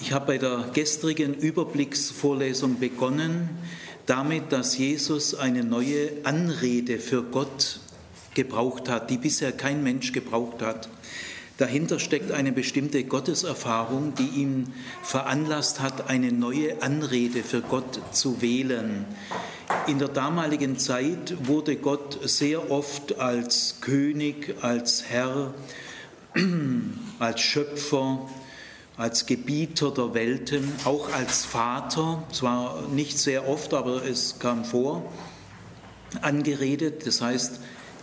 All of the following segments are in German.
Ich habe bei der gestrigen Überblicksvorlesung begonnen damit, dass Jesus eine neue Anrede für Gott gebraucht hat, die bisher kein Mensch gebraucht hat. Dahinter steckt eine bestimmte Gotteserfahrung, die ihn veranlasst hat, eine neue Anrede für Gott zu wählen. In der damaligen Zeit wurde Gott sehr oft als König, als Herr, als Schöpfer, als Gebieter der Welten, auch als Vater, zwar nicht sehr oft, aber es kam vor, angeredet. Das heißt,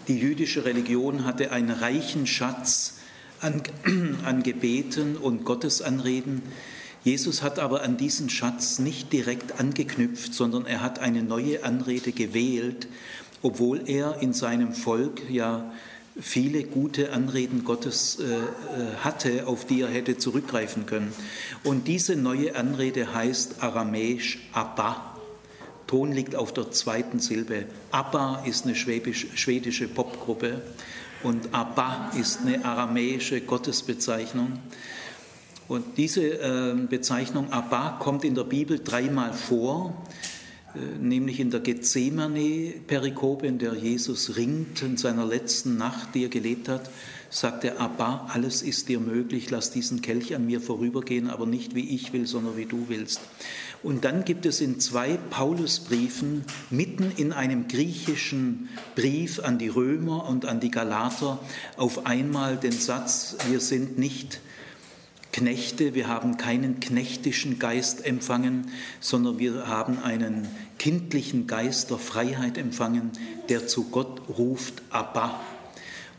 die jüdische Religion hatte einen reichen Schatz an, an Gebeten und Gottesanreden. Jesus hat aber an diesen Schatz nicht direkt angeknüpft, sondern er hat eine neue Anrede gewählt, obwohl er in seinem Volk ja viele gute Anreden Gottes äh, äh, hatte, auf die er hätte zurückgreifen können. Und diese neue Anrede heißt aramäisch Abba. Ton liegt auf der zweiten Silbe. Abba ist eine schwäbisch, schwedische Popgruppe und Abba ist eine aramäische Gottesbezeichnung. Und diese äh, Bezeichnung Abba kommt in der Bibel dreimal vor. Äh, nämlich in der Gethsemane-Perikope, in der Jesus ringt in seiner letzten Nacht, die er gelebt hat, sagt er, Abba, alles ist dir möglich, lass diesen Kelch an mir vorübergehen, aber nicht wie ich will, sondern wie du willst. Und dann gibt es in zwei Paulusbriefen, mitten in einem griechischen Brief an die Römer und an die Galater, auf einmal den Satz, wir sind nicht Knechte, wir haben keinen knechtischen Geist empfangen, sondern wir haben einen kindlichen Geist der Freiheit empfangen, der zu Gott ruft, Abba.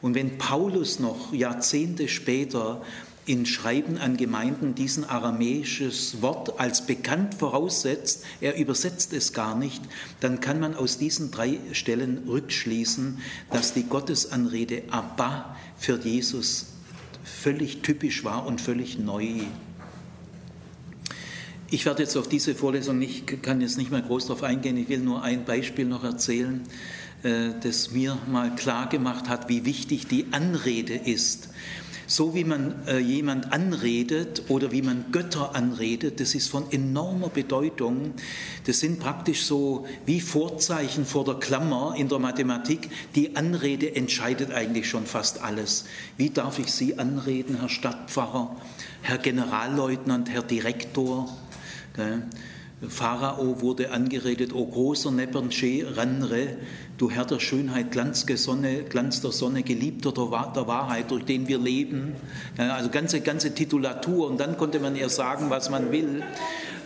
Und wenn Paulus noch Jahrzehnte später in Schreiben an Gemeinden diesen aramäisches Wort als bekannt voraussetzt, er übersetzt es gar nicht, dann kann man aus diesen drei Stellen rückschließen, dass die Gottesanrede Abba für Jesus völlig typisch war und völlig neu. Ich werde jetzt auf diese Vorlesung nicht, kann jetzt nicht mehr groß darauf eingehen. Ich will nur ein Beispiel noch erzählen, äh, das mir mal klar gemacht hat, wie wichtig die Anrede ist. So wie man äh, jemand anredet oder wie man Götter anredet, das ist von enormer Bedeutung. Das sind praktisch so wie Vorzeichen vor der Klammer in der Mathematik. Die Anrede entscheidet eigentlich schon fast alles. Wie darf ich Sie anreden, Herr Stadtpfarrer, Herr Generalleutnant, Herr Direktor? Pharao wurde angeredet, o großer Nepernsche Ranre, du Herr der Schönheit, Glanz, Sonne, Glanz der Sonne, Geliebter der, Wahrheit, durch den wir leben. Also ganze, ganze Titulatur und dann konnte man ihr sagen, was man will.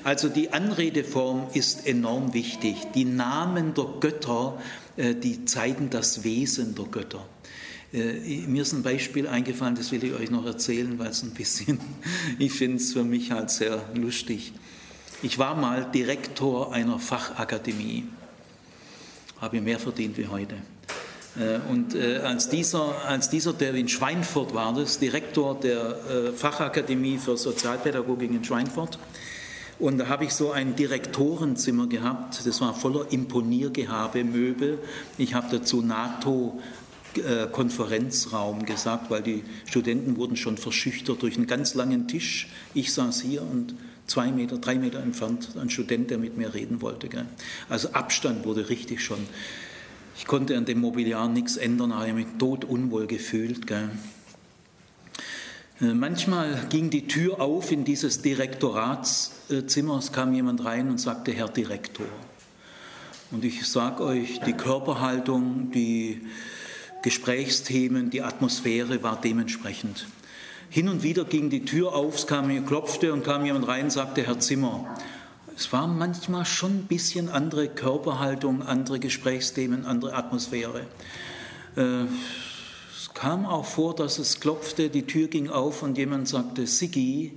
Also die Anredeform ist enorm wichtig. Die Namen der Götter, äh, die zeigen das Wesen der Götter. Äh, mir ist ein Beispiel eingefallen, das will ich euch noch erzählen, weil es ein bisschen, ich finde es für mich halt sehr lustig. Ich war mal Direktor einer Fachakademie, habe mehr verdient wie heute. Äh, und äh, als dieser, als dieser, der in Schweinfurt war, das Direktor der äh, Fachakademie für Sozialpädagogik in Schweinfurt, und da habe ich so ein Direktorenzimmer gehabt, das war voller Imponiergehabe, Möbel. Ich habe dazu NATO Konferenzraum gesagt, weil die Studenten wurden schon verschüchtert durch einen ganz langen Tisch. Ich saß hier und zwei Meter, drei Meter entfernt ein Student, der mit mir reden wollte. Gell. Also Abstand wurde richtig schon. Ich konnte an dem Mobiliar nichts ändern, habe mich tot unwohl gefühlt. Gell. Äh, manchmal ging die Tür auf in dieses Direktoratszimmer, es kam jemand rein und sagte, Herr Direktor. Und ich sage euch, die Körperhaltung, die Gesprächsthemen, die Atmosphäre war dementsprechend. Hin und wieder ging die Tür auf, es kam, klopfte und kam jemand rein und sagte, Herr Zimmer. Es war manchmal schon ein bisschen andere Körperhaltung, andere Gesprächsthemen, andere Atmosphäre. Äh, es kam auch vor, dass es klopfte, die Tür ging auf und jemand sagte, Siggi,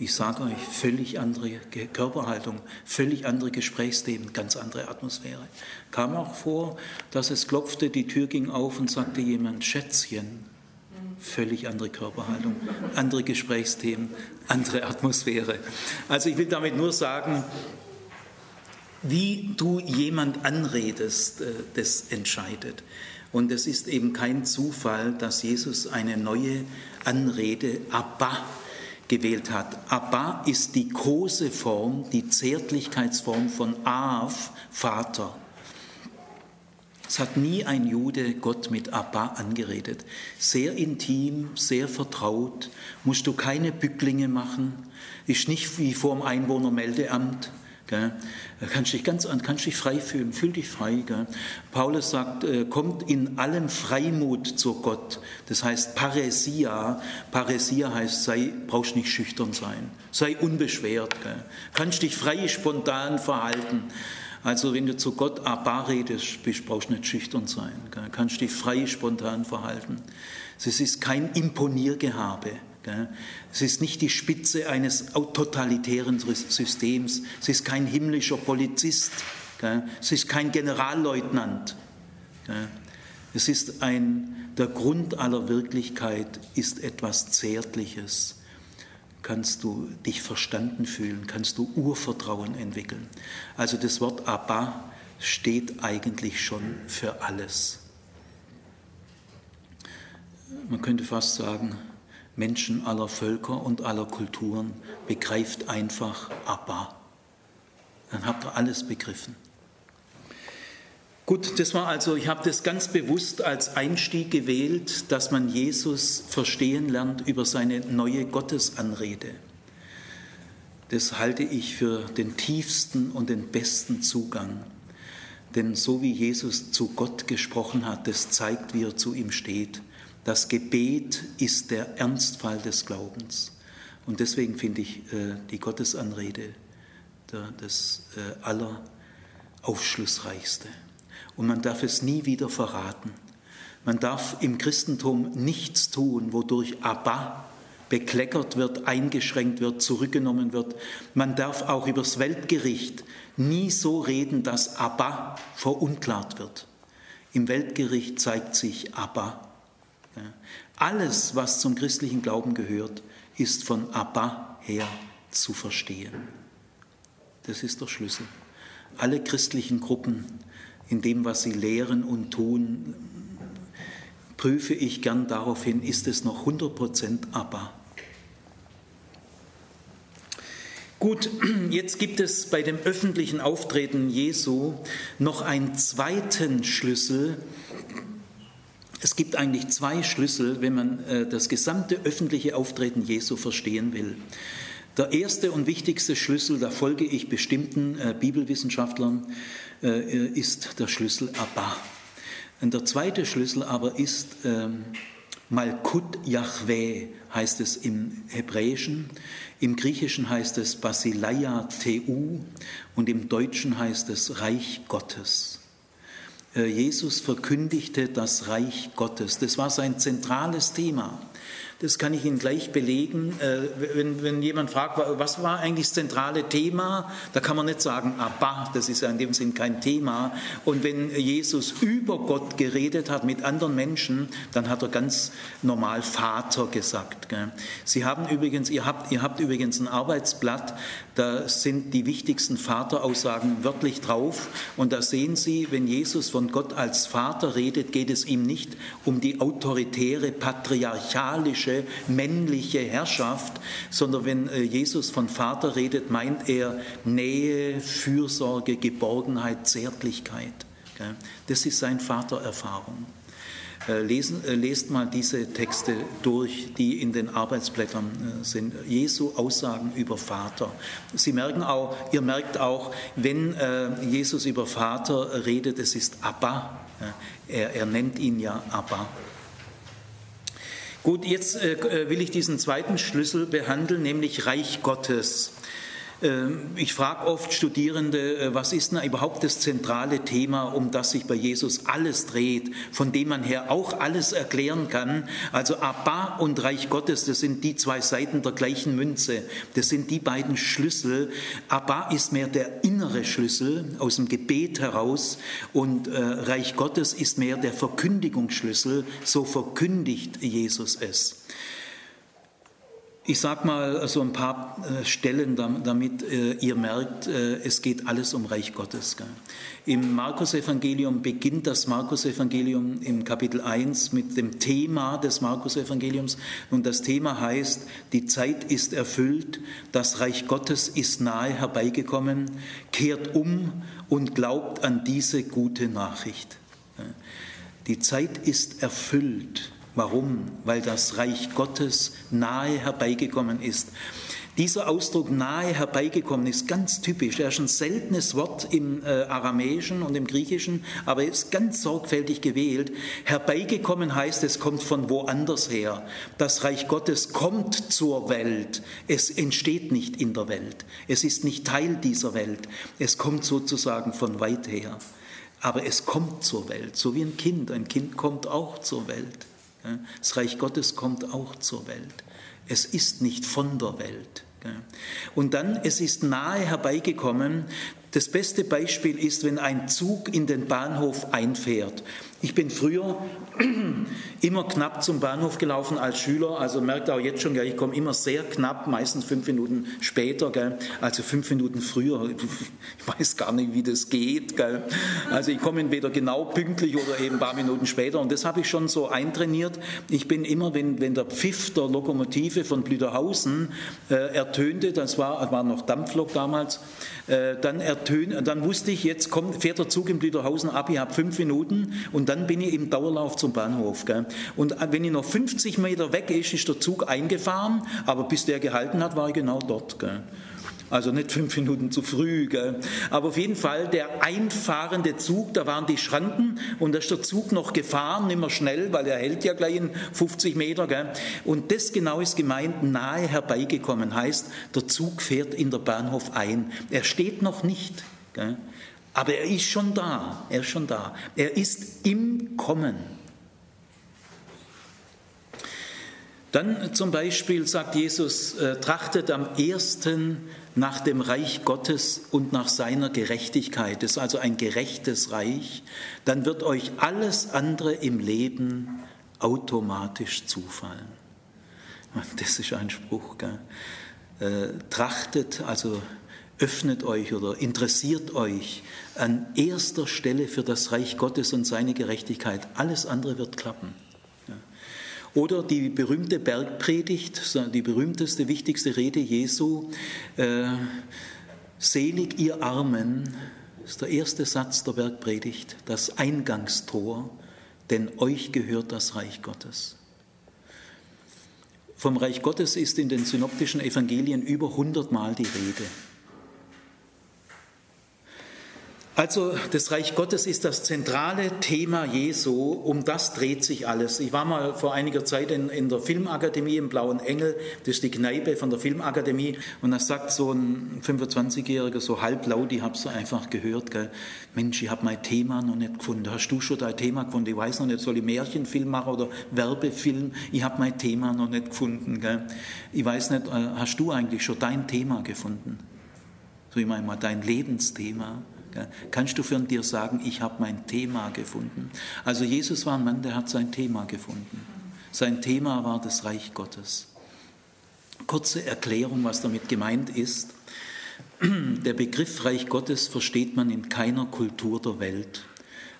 ich sage euch, völlig andere Körperhaltung, völlig andere Gesprächsthemen, ganz andere Atmosphäre. Kam auch vor, dass es klopfte, die Tür ging auf und sagte jemand, Schätzchen, völlig andere Körperhaltung, andere Gesprächsthemen, andere Atmosphäre. Also ich will damit nur sagen, wie du jemand anredest, äh, das entscheidet. Und es ist eben kein Zufall, dass Jesus eine neue Anrede, Abba, gewählt hat. Abba ist die große Form, die Zärtlichkeitsform von Av, Vater. Es hat nie ein Jude Gott mit Abba angeredet. Sehr intim, sehr vertraut, musst du keine Bücklinge machen, ist nicht wie vor dem Einwohnermeldeamt. Gell? Kannst dich ganz kannst dich frei fühlen, fühl dich frei. Gell? Paulus sagt, äh, kommt in allem Freimut zu Gott. Das heißt Paresia. Paresia heißt, sei, brauchst nicht schüchtern sein. Sei unbeschwert. Gell? Kannst dich frei, spontan verhalten. Also wenn du zu Gott Abba redest, bist, brauchst du nicht schüchtern sein. Gell? Kannst dich frei, spontan verhalten. Es ist kein Imponiergehabe. Es ist nicht die Spitze eines totalitären Systems. Es ist kein himmlischer Polizist. Es ist kein Generalleutnant. Es ist ein, der Grund aller Wirklichkeit ist etwas Zärtliches. Kannst du dich verstanden fühlen, kannst du Urvertrauen entwickeln. Also das Wort Abba steht eigentlich schon für alles. Man könnte fast sagen, Menschen aller Völker und aller Kulturen, begreift einfach Abba. Dann habt ihr alles begriffen. Gut, das war also, ich habe das ganz bewusst als Einstieg gewählt, dass man Jesus verstehen lernt über seine neue Gottesanrede. Das halte ich für den tiefsten und den besten Zugang. Denn so wie Jesus zu Gott gesprochen hat, das zeigt, wie er zu ihm steht. Das Gebet ist der Ernstfall des Glaubens. Und deswegen finde ich äh, die Gottesanrede das äh, alleraufschlussreichste. Und man darf es nie wieder verraten. Man darf im Christentum nichts tun, wodurch Abba bekleckert wird, eingeschränkt wird, zurückgenommen wird. Man darf auch übers Weltgericht nie so reden, dass Abba verunklart wird. Im Weltgericht zeigt sich Abba alles, was zum christlichen Glauben gehört, ist von Abba her zu verstehen. Das ist der Schlüssel. Alle christlichen Gruppen, in dem, was sie lehren und tun, prüfe ich gern darauf hin, ist es noch 100% Abba. Gut, jetzt gibt es bei dem öffentlichen Auftreten Jesu noch einen zweiten Schlüssel, es gibt eigentlich zwei Schlüssel, wenn man äh, das gesamte öffentliche Auftreten Jesu verstehen will. Der erste und wichtigste Schlüssel, da folge ich bestimmten äh, Bibelwissenschaftlern, äh, ist der Schlüssel Abba. Und der zweite Schlüssel aber ist ähm, Malkut Yahweh, heißt es im Hebräischen. Im Griechischen heißt es Basileia Teu und im Deutschen heißt es Reich Gottes. Äh, Jesus verkündigte das Reich Gottes. Das war sein zentrales Thema. Das kann ich Ihnen gleich belegen. Äh, wenn, wenn jemand fragt, was war eigentlich das zentrale Thema, da kann man nicht sagen, Abba, das ist ja in dem Sinn kein Thema. Und wenn Jesus über Gott geredet hat mit anderen Menschen, dann hat er ganz normal Vater gesagt. Sie haben übrigens, ihr habt, ihr habt übrigens ein Arbeitsblatt, da sind die wichtigsten Vateraussagen wörtlich drauf. Und da sehen Sie, wenn Jesus von Gott als Vater redet, geht es ihm nicht um die autoritäre, patriarchalische, männliche Herrschaft, sondern wenn äh, Jesus von Vater redet, meint er Nähe, Fürsorge, Geborgenheit, Zärtlichkeit. Das ist seine Vatererfahrung. Äh, lesen, äh, lest mal diese Texte durch, die in den Arbeitsblättern sind. Jesu Aussagen über Vater. Sie merken auch, ihr merkt auch, wenn Jesus über Vater redet, es ist Abba. Er, er nennt ihn ja Abba. Gut, jetzt äh, will ich diesen zweiten Schlüssel behandeln, nämlich Reich Gottes. Ähm, ich frage oft Studierende, äh, was ist denn überhaupt das zentrale Thema, um das sich bei Jesus alles dreht, von dem man her auch alles erklären kann. Also Abba und Reich Gottes, das sind die zwei Seiten der gleichen Münze. Das sind die beiden Schlüssel. Abba ist mehr der innere Schlüssel aus dem Gebet heraus und äh, Reich Gottes ist mehr der Verkündigungsschlüssel. So verkündigt Jesus es. Ich sage mal so ein paar äh, Stellen, damit äh, ihr merkt, äh, es geht alles um Reich Gottes. Im Markus-Evangelium beginnt das Markus-Evangelium im Kapitel 1 mit dem Thema des Markus-Evangeliums. Und das Thema heißt, die Zeit ist erfüllt, das Reich Gottes ist nahe herbeigekommen, kehrt um und glaubt an diese gute Nachricht. Die Zeit ist erfüllt. Warum? Weil das Reich Gottes nahe herbeigekommen ist. Dieser Ausdruck nahe herbeigekommen ist ganz typisch. Er ist ein seltenes Wort im äh, Aramäischen und im Griechischen, aber er ist ganz sorgfältig gewählt. Herbeigekommen heißt, es kommt von woanders her. Das Reich Gottes kommt zur Welt. Es entsteht nicht in der Welt. Es ist nicht Teil dieser Welt. Es kommt sozusagen von weit her. Aber es kommt zur Welt, so wie ein Kind. Ein Kind kommt auch zur Welt. Das Reich Gottes kommt auch zur Welt. Es ist nicht von der Welt. Und dann, es ist nahe herbeigekommen. Das beste Beispiel ist, wenn ein Zug in den Bahnhof einfährt. Ich bin früher immer knapp zum Bahnhof gelaufen als Schüler, also merkt auch jetzt schon, ich komme immer sehr knapp, meistens fünf Minuten später, also fünf Minuten früher. Ich weiß gar nicht, wie das geht. Also ich komme entweder genau pünktlich oder eben ein paar Minuten später und das habe ich schon so eintrainiert. Ich bin immer, wenn, der Pfiff der Lokomotive von Blüderhausen äh, ertönte, das war, war noch Dampflok damals, äh, dann, ertön, dann wusste ich, jetzt kommt, fährt der Zug in Blüderhausen ab, ich habe fünf Minuten und dann bin ich im Dauerlauf zum Bahnhof. Gell? Und wenn ich noch 50 Meter weg ist, ist der Zug eingefahren, aber bis der gehalten hat, war ich genau dort. Gell? Also nicht fünf Minuten zu früh. Gell? Aber auf jeden Fall der einfahrende Zug, da waren die Schranken und da ist der Zug noch gefahren, nicht mehr schnell, weil er hält ja gleich in 50 Meter. Gell? Und das genau ist gemeint, nahe herbeigekommen heißt, der Zug fährt in der Bahnhof ein. Er steht noch nicht. Gell? Aber er ist schon da, er ist schon da. Er ist im Kommen. Dann zum Beispiel sagt Jesus, äh, trachtet am ersten nach dem Reich Gottes und nach seiner Gerechtigkeit. Das ist also ein gerechtes Reich. Dann wird euch alles andere im Leben automatisch zufallen. Das ist ein Spruch. Gell? Äh, trachtet, also öffnet euch oder interessiert euch an erster Stelle für das Reich Gottes und seine Gerechtigkeit. Alles andere wird klappen. Oder die berühmte Bergpredigt, die berühmteste, wichtigste Rede Jesu, äh, Selig ihr Armen, ist der erste Satz der Bergpredigt, das Eingangstor, denn euch gehört das Reich Gottes. Vom Reich Gottes ist in den synoptischen Evangelien über 100 Mal die Rede. Also das Reich Gottes ist das zentrale Thema Jesu, um das dreht sich alles. Ich war mal vor einiger Zeit in, in der Filmakademie im Blauen Engel, das ist die Kneipe von der Filmakademie, und da sagt so ein 25-Jähriger so halblaut, ich habe es einfach gehört, gell, Mensch, ich habe mein Thema noch nicht gefunden. Hast du schon dein Thema gefunden? Ich weiß noch nicht, soll ich Märchenfilm machen oder Werbefilm? Ich habe mein Thema noch nicht gefunden. Gell. Ich weiß nicht, äh, hast du eigentlich schon dein Thema gefunden? So ich meine mal dein Lebensthema. Kannst du von dir sagen, ich habe mein Thema gefunden? Also Jesus war ein Mann, der hat sein Thema gefunden. Sein Thema war das Reich Gottes. Kurze Erklärung, was damit gemeint ist. Der Begriff Reich Gottes versteht man in keiner Kultur der Welt.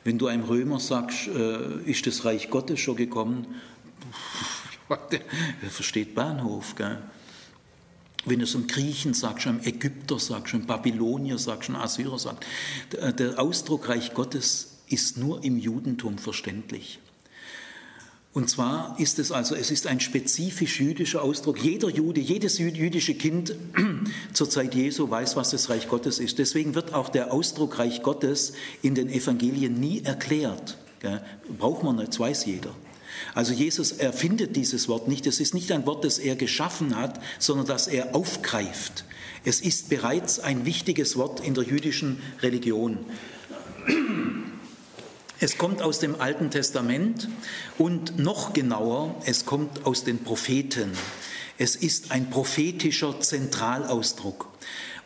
Wenn du einem Römer sagst, äh, ist das Reich Gottes schon gekommen, der versteht Bahnhof. Gell? Wenn es einem Griechen sagst, einem Ägypter sagst, einem Babylonier sagst, einem Assyrer sagst, der Ausdruck Reich Gottes ist nur im Judentum verständlich. Und zwar ist es also, es ist ein spezifisch jüdischer Ausdruck. Jeder Jude, jedes jüdische Kind zur Zeit Jesu weiß, was das Reich Gottes ist. Deswegen wird auch der Ausdruck Reich Gottes in den Evangelien nie erklärt. Braucht man nicht, weiß jeder. Also Jesus erfindet dieses Wort nicht. Es ist nicht ein Wort, das er geschaffen hat, sondern das er aufgreift. Es ist bereits ein wichtiges Wort in der jüdischen Religion. Es kommt aus dem Alten Testament und noch genauer, es kommt aus den Propheten. Es ist ein prophetischer Zentralausdruck.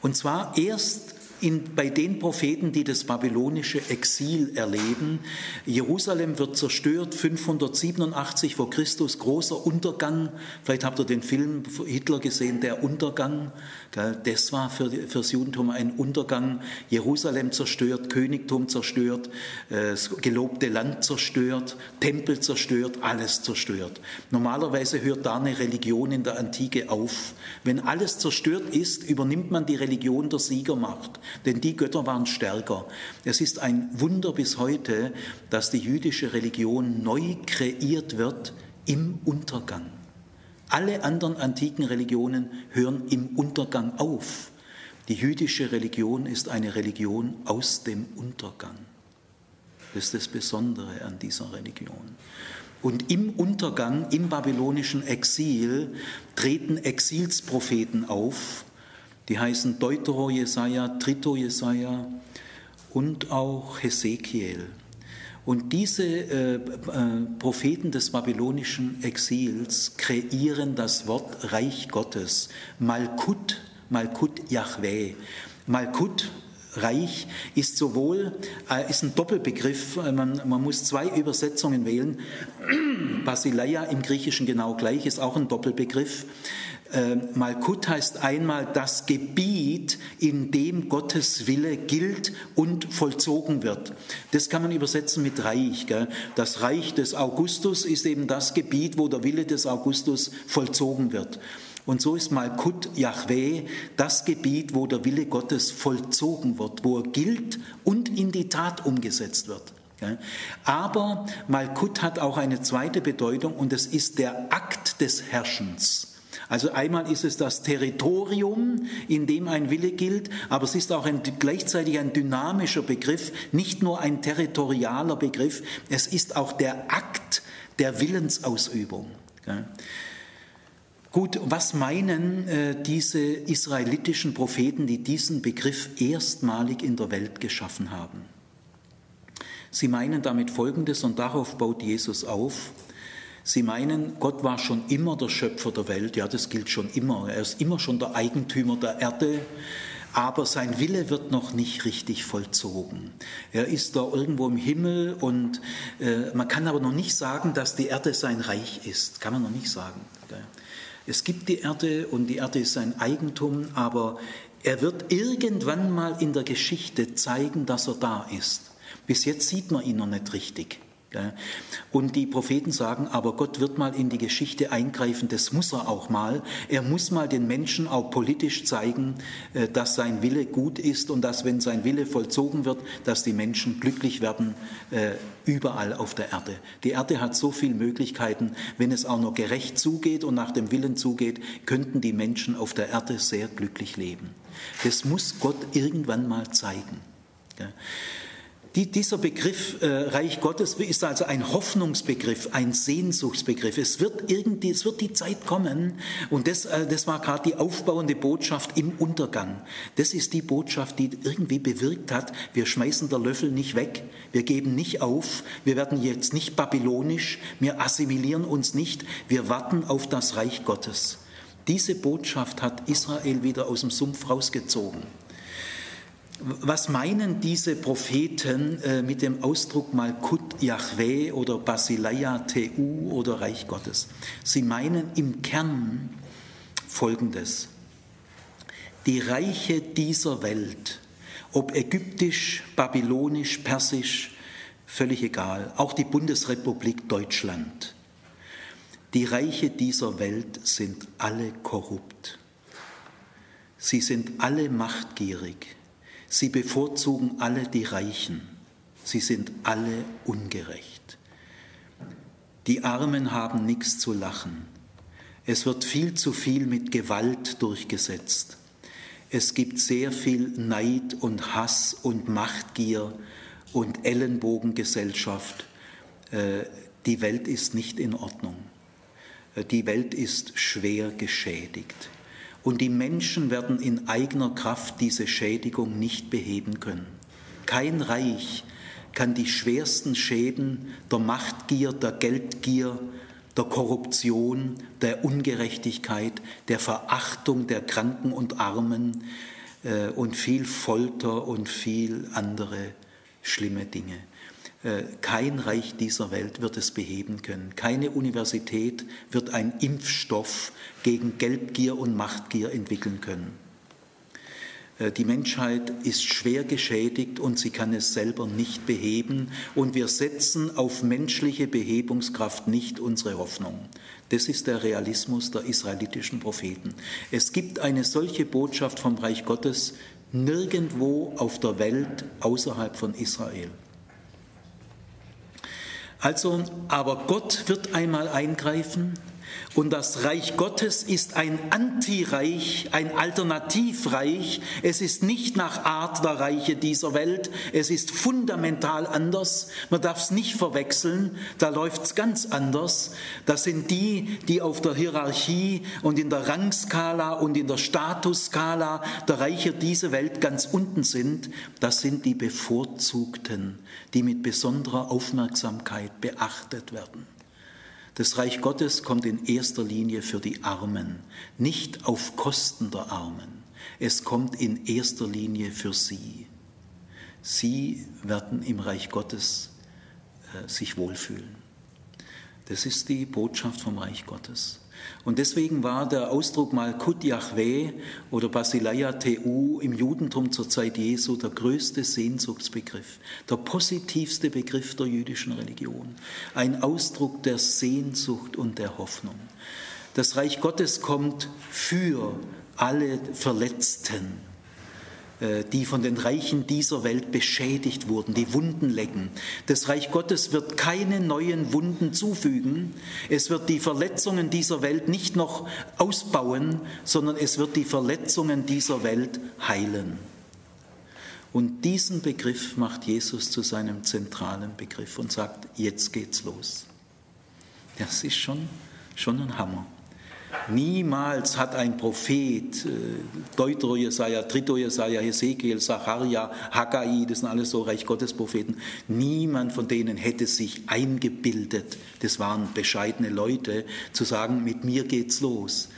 Und zwar erst in, bei den Propheten, die das babylonische Exil erleben. Jerusalem wird zerstört, 587 vor Christus, großer Untergang. Vielleicht habt ihr den Film Hitler gesehen, der Untergang. Das war für, das Judentum ein Untergang. Jerusalem zerstört, Königtum zerstört, äh, das gelobte Land zerstört, Tempel zerstört, alles zerstört. Normalerweise hört da eine Religion in der Antike auf. Wenn alles zerstört ist, übernimmt man die Religion der Siegermacht, denn die Götter waren stärker. Es ist ein Wunder bis heute, dass die jüdische Religion neu kreiert wird im Untergang. Alle anderen antiken Religionen hören im Untergang auf. Die jüdische Religion ist eine Religion aus dem Untergang. Das ist das Besondere an dieser Religion. Und im Untergang, im babylonischen Exil, treten Exilspropheten auf. Die heißen Deutero Jesaja, Trito Jesaja und auch Hesekiel. Und diese äh, äh, Propheten des babylonischen Exils kreieren das Wort Reich Gottes, Malkut, Malkut Yahweh. Malkut, Reich, ist sowohl äh, ist ein Doppelbegriff, äh, man, man muss zwei Übersetzungen wählen. Basileia im Griechischen genau gleich, ist auch ein Doppelbegriff. Äh, Malkut heißt einmal das Gebiet, in dem Gottes Wille gilt und vollzogen wird. Das kann man übersetzen mit Reich. Gell? Das Reich des Augustus ist eben das Gebiet, wo der Wille des Augustus vollzogen wird. Und so ist Malkut Yahweh das Gebiet, wo der Wille Gottes vollzogen wird, wo er gilt und in die Tat umgesetzt wird. Aber Malkut hat auch eine zweite Bedeutung und es ist der Akt des Herrschens. Also einmal ist es das Territorium, in dem ein Wille gilt, aber es ist auch ein, gleichzeitig ein dynamischer Begriff, nicht nur ein territorialer Begriff, es ist auch der Akt der Willensausübung. Gut, was meinen äh, diese israelitischen Propheten, die diesen Begriff erstmalig in der Welt geschaffen haben? Sie meinen damit Folgendes und darauf baut Jesus auf. Sie meinen, Gott war schon immer der Schöpfer der Welt, ja, das gilt schon immer. Er ist immer schon der Eigentümer der Erde, aber sein Wille wird noch nicht richtig vollzogen. Er ist da irgendwo im Himmel und äh, man kann aber noch nicht sagen, dass die Erde sein Reich ist. Kann man noch nicht sagen. Es gibt die Erde und die Erde ist sein Eigentum, aber er wird irgendwann mal in der Geschichte zeigen, dass er da ist. Bis jetzt sieht man ihn noch nicht richtig. Und die Propheten sagen, aber Gott wird mal in die Geschichte eingreifen, das muss er auch mal. Er muss mal den Menschen auch politisch zeigen, äh, dass sein Wille gut ist und dass, wenn sein Wille vollzogen wird, dass die Menschen glücklich werden äh, überall auf der Erde. Die Erde hat so viele Möglichkeiten, wenn es auch noch gerecht zugeht und nach dem Willen zugeht, könnten die Menschen auf der Erde sehr glücklich leben. Das muss Gott irgendwann mal zeigen. Die, dieser Begriff äh, Reich Gottes ist also ein Hoffnungsbegriff, ein Sehnsuchtsbegriff. Es wird irgendwie, es wird die Zeit kommen und das, äh, das war gerade die aufbauende Botschaft im Untergang. Das ist die Botschaft, die irgendwie bewirkt hat, wir schmeißen der Löffel nicht weg, wir geben nicht auf, wir werden jetzt nicht babylonisch, wir assimilieren uns nicht, wir warten auf das Reich Gottes. Diese Botschaft hat Israel wieder aus dem Sumpf rausgezogen. Was meinen diese Propheten äh, mit dem Ausdruck Malkut Yahweh oder Basileia Tu oder Reich Gottes? Sie meinen im Kern Folgendes. Die Reiche dieser Welt, ob ägyptisch, babylonisch, persisch, völlig egal, auch die Bundesrepublik Deutschland, die Reiche dieser Welt sind alle korrupt. Sie sind alle machtgierig. Sie bevorzugen alle die Reichen. Sie sind alle ungerecht. Die Armen haben nichts zu lachen. Es wird viel zu viel mit Gewalt durchgesetzt. Es gibt sehr viel Neid und Hass und Machtgier und Ellenbogengesellschaft. Äh, die Welt ist nicht in Ordnung. Äh, die Welt ist schwer geschädigt. Und die Menschen werden in eigener Kraft diese Schädigung nicht beheben können. Kein Reich kann die schwersten Schäden der Machtgier, der Geldgier, der Korruption, der Ungerechtigkeit, der Verachtung der Kranken und Armen, äh, und viel Folter und viel andere schlimme Dinge. Äh, kein Reich dieser Welt wird es beheben können. Keine Universität wird einen Impfstoff gegen Geldgier und Machtgier entwickeln können. Äh, die Menschheit ist schwer geschädigt und sie kann es selber nicht beheben. Und wir setzen auf menschliche Behebungskraft nicht unsere Hoffnung. Das ist der Realismus der israelitischen Propheten. Es gibt eine solche Botschaft vom Reich Gottes nirgendwo auf der Welt außerhalb von Israel. Also, aber Gott wird einmal eingreifen und das Reich Gottes ist ein Antireich, ein Alternativreich. Es ist nicht nach Art der Reiche dieser Welt. Es ist fundamental anders. Man darf es nicht verwechseln. Da läuft es ganz anders. Das sind die, die auf der Hierarchie und in der Rangskala und in der Statusskala der Reiche dieser Welt ganz unten sind. Das sind die Bevorzugten, die mit besonderer Aufmerksamkeit beachtet werden. Das Reich Gottes kommt in erster Linie für die Armen, nicht auf Kosten der Armen. Es kommt in erster Linie für sie. Sie werden im Reich Gottes äh, sich wohlfühlen. Das ist die Botschaft vom Reich Gottes. Und deswegen war der Ausdruck Malkut Yahweh oder Basileia Teu im Judentum zur Zeit Jesu der größte Sehnsuchtsbegriff, der positivste Begriff der jüdischen Religion, ein Ausdruck der Sehnsucht und der Hoffnung. Das Reich Gottes kommt für alle Verletzten, die von den Reichen dieser Welt beschädigt wurden, die Wunden lecken. Das Reich Gottes wird keine neuen Wunden zufügen. Es wird die Verletzungen dieser Welt nicht noch ausbauen, sondern es wird die Verletzungen dieser Welt heilen. Und diesen Begriff macht Jesus zu seinem zentralen Begriff und sagt, jetzt geht's los. Das ist schon, schon ein Hammer. Niemals hat ein Prophet, äh, Deutero Jesaja, Trito Jesaja, Hesekiel, Zacharia, Haggai, das sind alles so Reich Gottes Propheten, niemand von denen hätte sich eingebildet, das waren bescheidene Leute, zu sagen, mit mir geht's los.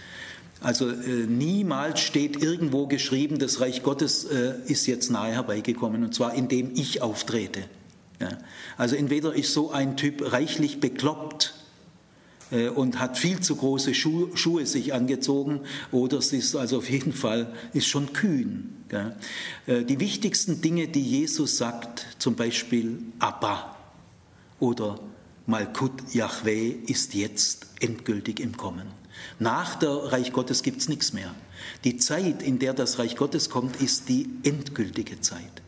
Also äh, niemals steht irgendwo geschrieben, das Reich Gottes äh, ist jetzt nahe herbeigekommen, und zwar indem ich auftrete. Also entweder ist so ein Typ reichlich bekloppt, und hat viel zu große Schuhe, Schuhe sich angezogen oder es ist also auf jeden Fall ist schon kühn. Gell? Äh, die wichtigsten Dinge, die Jesus sagt, zum Beispiel Abba oder Malkut Yahweh ist jetzt endgültig im Kommen. Nach der Reich Gottes gibt es nichts mehr. Die Zeit, in der das Reich Gottes kommt, ist die endgültige Zeit.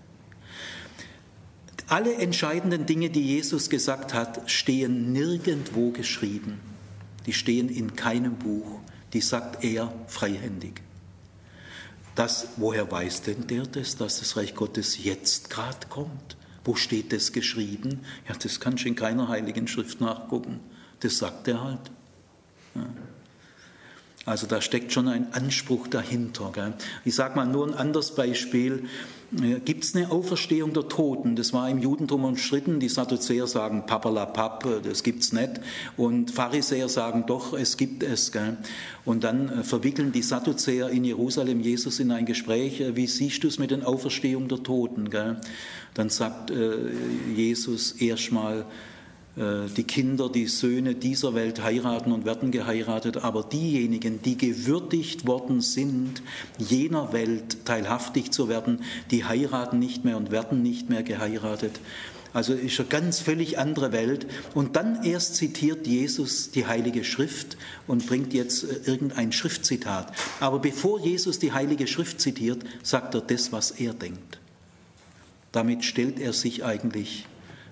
Alle entscheidenden Dinge, die Jesus gesagt hat, stehen nirgendwo geschrieben die stehen in keinem Buch, die sagt er freihändig. Das, woher weiß denn der das, dass das Reich Gottes jetzt gerade kommt? Wo steht das geschrieben? Ja, das kannst du in keiner heiligen Schrift nachgucken. Das sagt er halt. Ja. Also da steckt schon ein Anspruch dahinter. Gell? Ich sage mal nur ein anderes Beispiel. Äh, Gibt es eine Auferstehung der Toten? Das war im Judentum umstritten. Die Sadduzäer sagen papalapap, äh, das gibt es nicht. Und Pharisäer sagen doch, es gibt es. Gell? Und dann äh, verwickeln die Sadduzäer in Jerusalem Jesus in ein Gespräch. Wie siehst du es mit den Auferstehungen der Toten? Gell? Dann sagt Jesus erstmal, äh, die Kinder, die Söhne dieser Welt heiraten und werden geheiratet, aber diejenigen, die gewürdigt worden sind, jener Welt teilhaftig zu werden, die heiraten nicht mehr und werden nicht mehr geheiratet. Also ist eine ganz völlig andere Welt. Und dann erst zitiert Jesus die Heilige Schrift und bringt jetzt äh, irgendein Schriftzitat. Aber bevor Jesus die Heilige Schrift zitiert, sagt er das, was er denkt. Damit stellt er sich eigentlich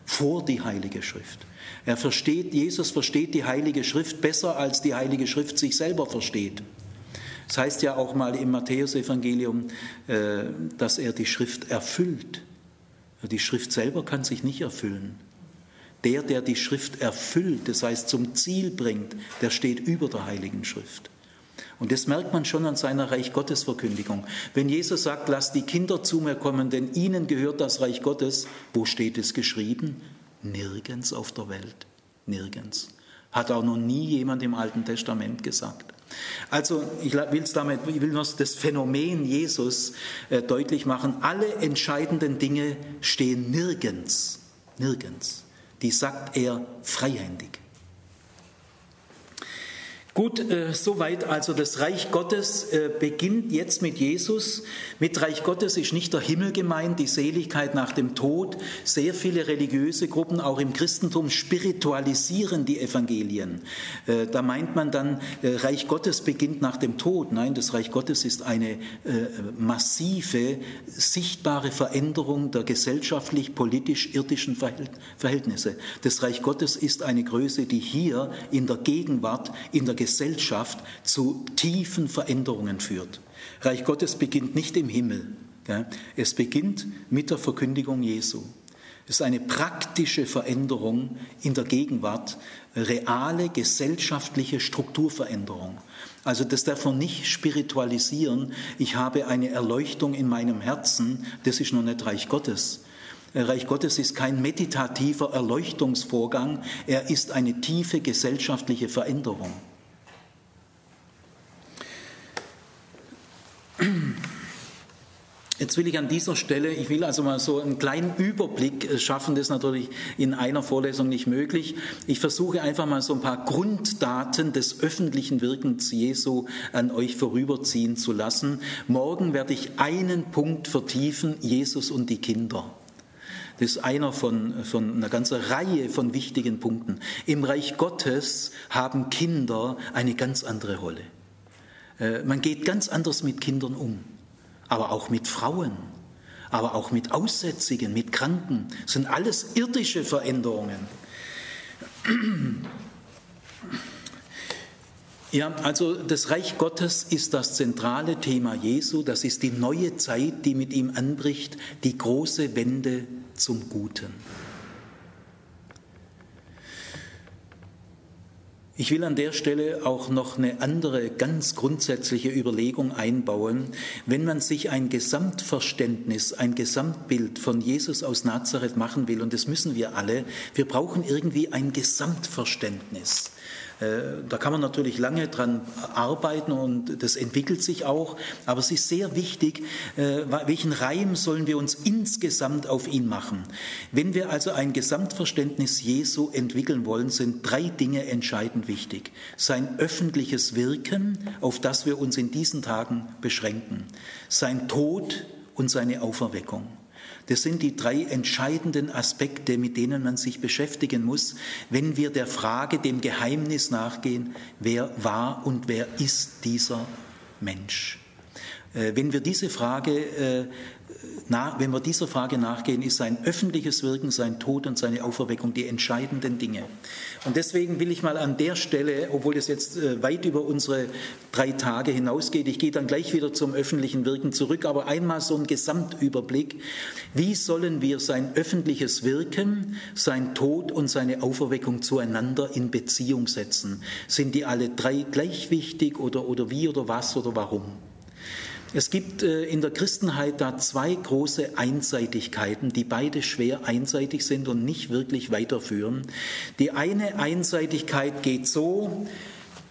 vor die Heilige Schrift. Er versteht, Jesus versteht die Heilige Schrift besser, als die Heilige Schrift sich selber versteht. Das heißt ja auch mal im Matthäusevangelium, äh, dass er die Schrift erfüllt. Die Schrift selber kann sich nicht erfüllen. Der, der die Schrift erfüllt, das heißt zum Ziel bringt, der steht über der Heiligen Schrift. Und das merkt man schon an seiner Reich Gottes Verkündigung. Wenn Jesus sagt, lasst die Kinder zu mir kommen, denn ihnen gehört das Reich Gottes, wo steht es geschrieben? Nirgends auf der Welt. Nirgends. Hat auch noch nie jemand im Alten Testament gesagt. Also ich will, damit, ich will nur das Phänomen Jesus äh, deutlich machen. Alle entscheidenden Dinge stehen nirgends, nirgends. Die sagt er freihändig. Gut, äh, soweit also das Reich Gottes äh, beginnt jetzt mit Jesus. Mit Reich Gottes ist nicht der Himmel gemeint, die Seligkeit nach dem Tod. Sehr viele religiöse Gruppen, auch im Christentum, spiritualisieren die Evangelien. Äh, da meint man dann, äh, Reich Gottes beginnt nach dem Tod. Nein, das Reich Gottes ist eine äh, massive, sichtbare Veränderung der gesellschaftlich-politisch-irdischen Verhältnisse. Das Reich Gottes ist eine Größe, die hier in der Gegenwart, in der Gesellschaft zu tiefen Veränderungen führt. Reich Gottes beginnt nicht im Himmel. Es beginnt mit der Verkündigung Jesu. Es ist eine praktische Veränderung in der Gegenwart, reale gesellschaftliche Strukturveränderung. Also das darf man nicht spiritualisieren. Ich habe eine Erleuchtung in meinem Herzen, das ist noch nicht Reich Gottes. Reich Gottes ist kein meditativer Erleuchtungsvorgang, er ist eine tiefe gesellschaftliche Veränderung. Jetzt will ich an dieser Stelle, ich will also mal so einen kleinen Überblick äh, schaffen, das ist natürlich in einer Vorlesung nicht möglich. Ich versuche einfach mal so ein paar Grunddaten des öffentlichen Wirkens Jesu an euch vorüberziehen zu lassen. Morgen werde ich einen Punkt vertiefen, Jesus und die Kinder. Das ist einer von, von einer ganzen Reihe von wichtigen Punkten. Im Reich Gottes haben Kinder eine ganz andere Rolle. Äh, man geht ganz anders mit Kindern um, aber auch mit Frauen, aber auch mit Aussätzigen, mit Kranken. Das sind alles irdische Veränderungen. Ja, also das Reich Gottes ist das zentrale Thema Jesu, das ist die neue Zeit, die mit ihm anbricht, die große Wende zum Guten. Ich will an der Stelle auch noch eine andere ganz grundsätzliche Überlegung einbauen. Wenn man sich ein Gesamtverständnis, ein Gesamtbild von Jesus aus Nazareth machen will, und das müssen wir alle, wir brauchen irgendwie ein Gesamtverständnis. Äh, da kann man natürlich lange dran arbeiten und das entwickelt sich auch, aber es ist sehr wichtig, äh, welchen Reim sollen wir uns insgesamt auf ihn machen. Wenn wir also ein Gesamtverständnis Jesu entwickeln wollen, sind drei Dinge entscheidend wichtig. Sein öffentliches Wirken, auf das wir uns in diesen Tagen beschränken, sein Tod und seine Auferweckung. Das sind die drei entscheidenden Aspekte, mit denen man sich beschäftigen muss, wenn wir der Frage, dem Geheimnis nachgehen, wer war und wer ist dieser Mensch. Äh, wenn wir diese Frage äh, na, wenn wir dieser Frage nachgehen, ist sein öffentliches Wirken, sein Tod und seine Auferweckung die entscheidenden Dinge. Und deswegen will ich mal an der Stelle, obwohl es jetzt äh, weit über unsere drei Tage hinausgeht, ich gehe dann gleich wieder zum öffentlichen Wirken zurück, aber einmal so ein Gesamtüberblick. Wie sollen wir sein öffentliches Wirken, sein Tod und seine Auferweckung zueinander in Beziehung setzen? Sind die alle drei gleich wichtig oder, oder wie oder was oder warum? Es gibt äh, in der Christenheit da zwei große Einseitigkeiten, die beide schwer einseitig sind und nicht wirklich weiterführen. Die eine Einseitigkeit geht so,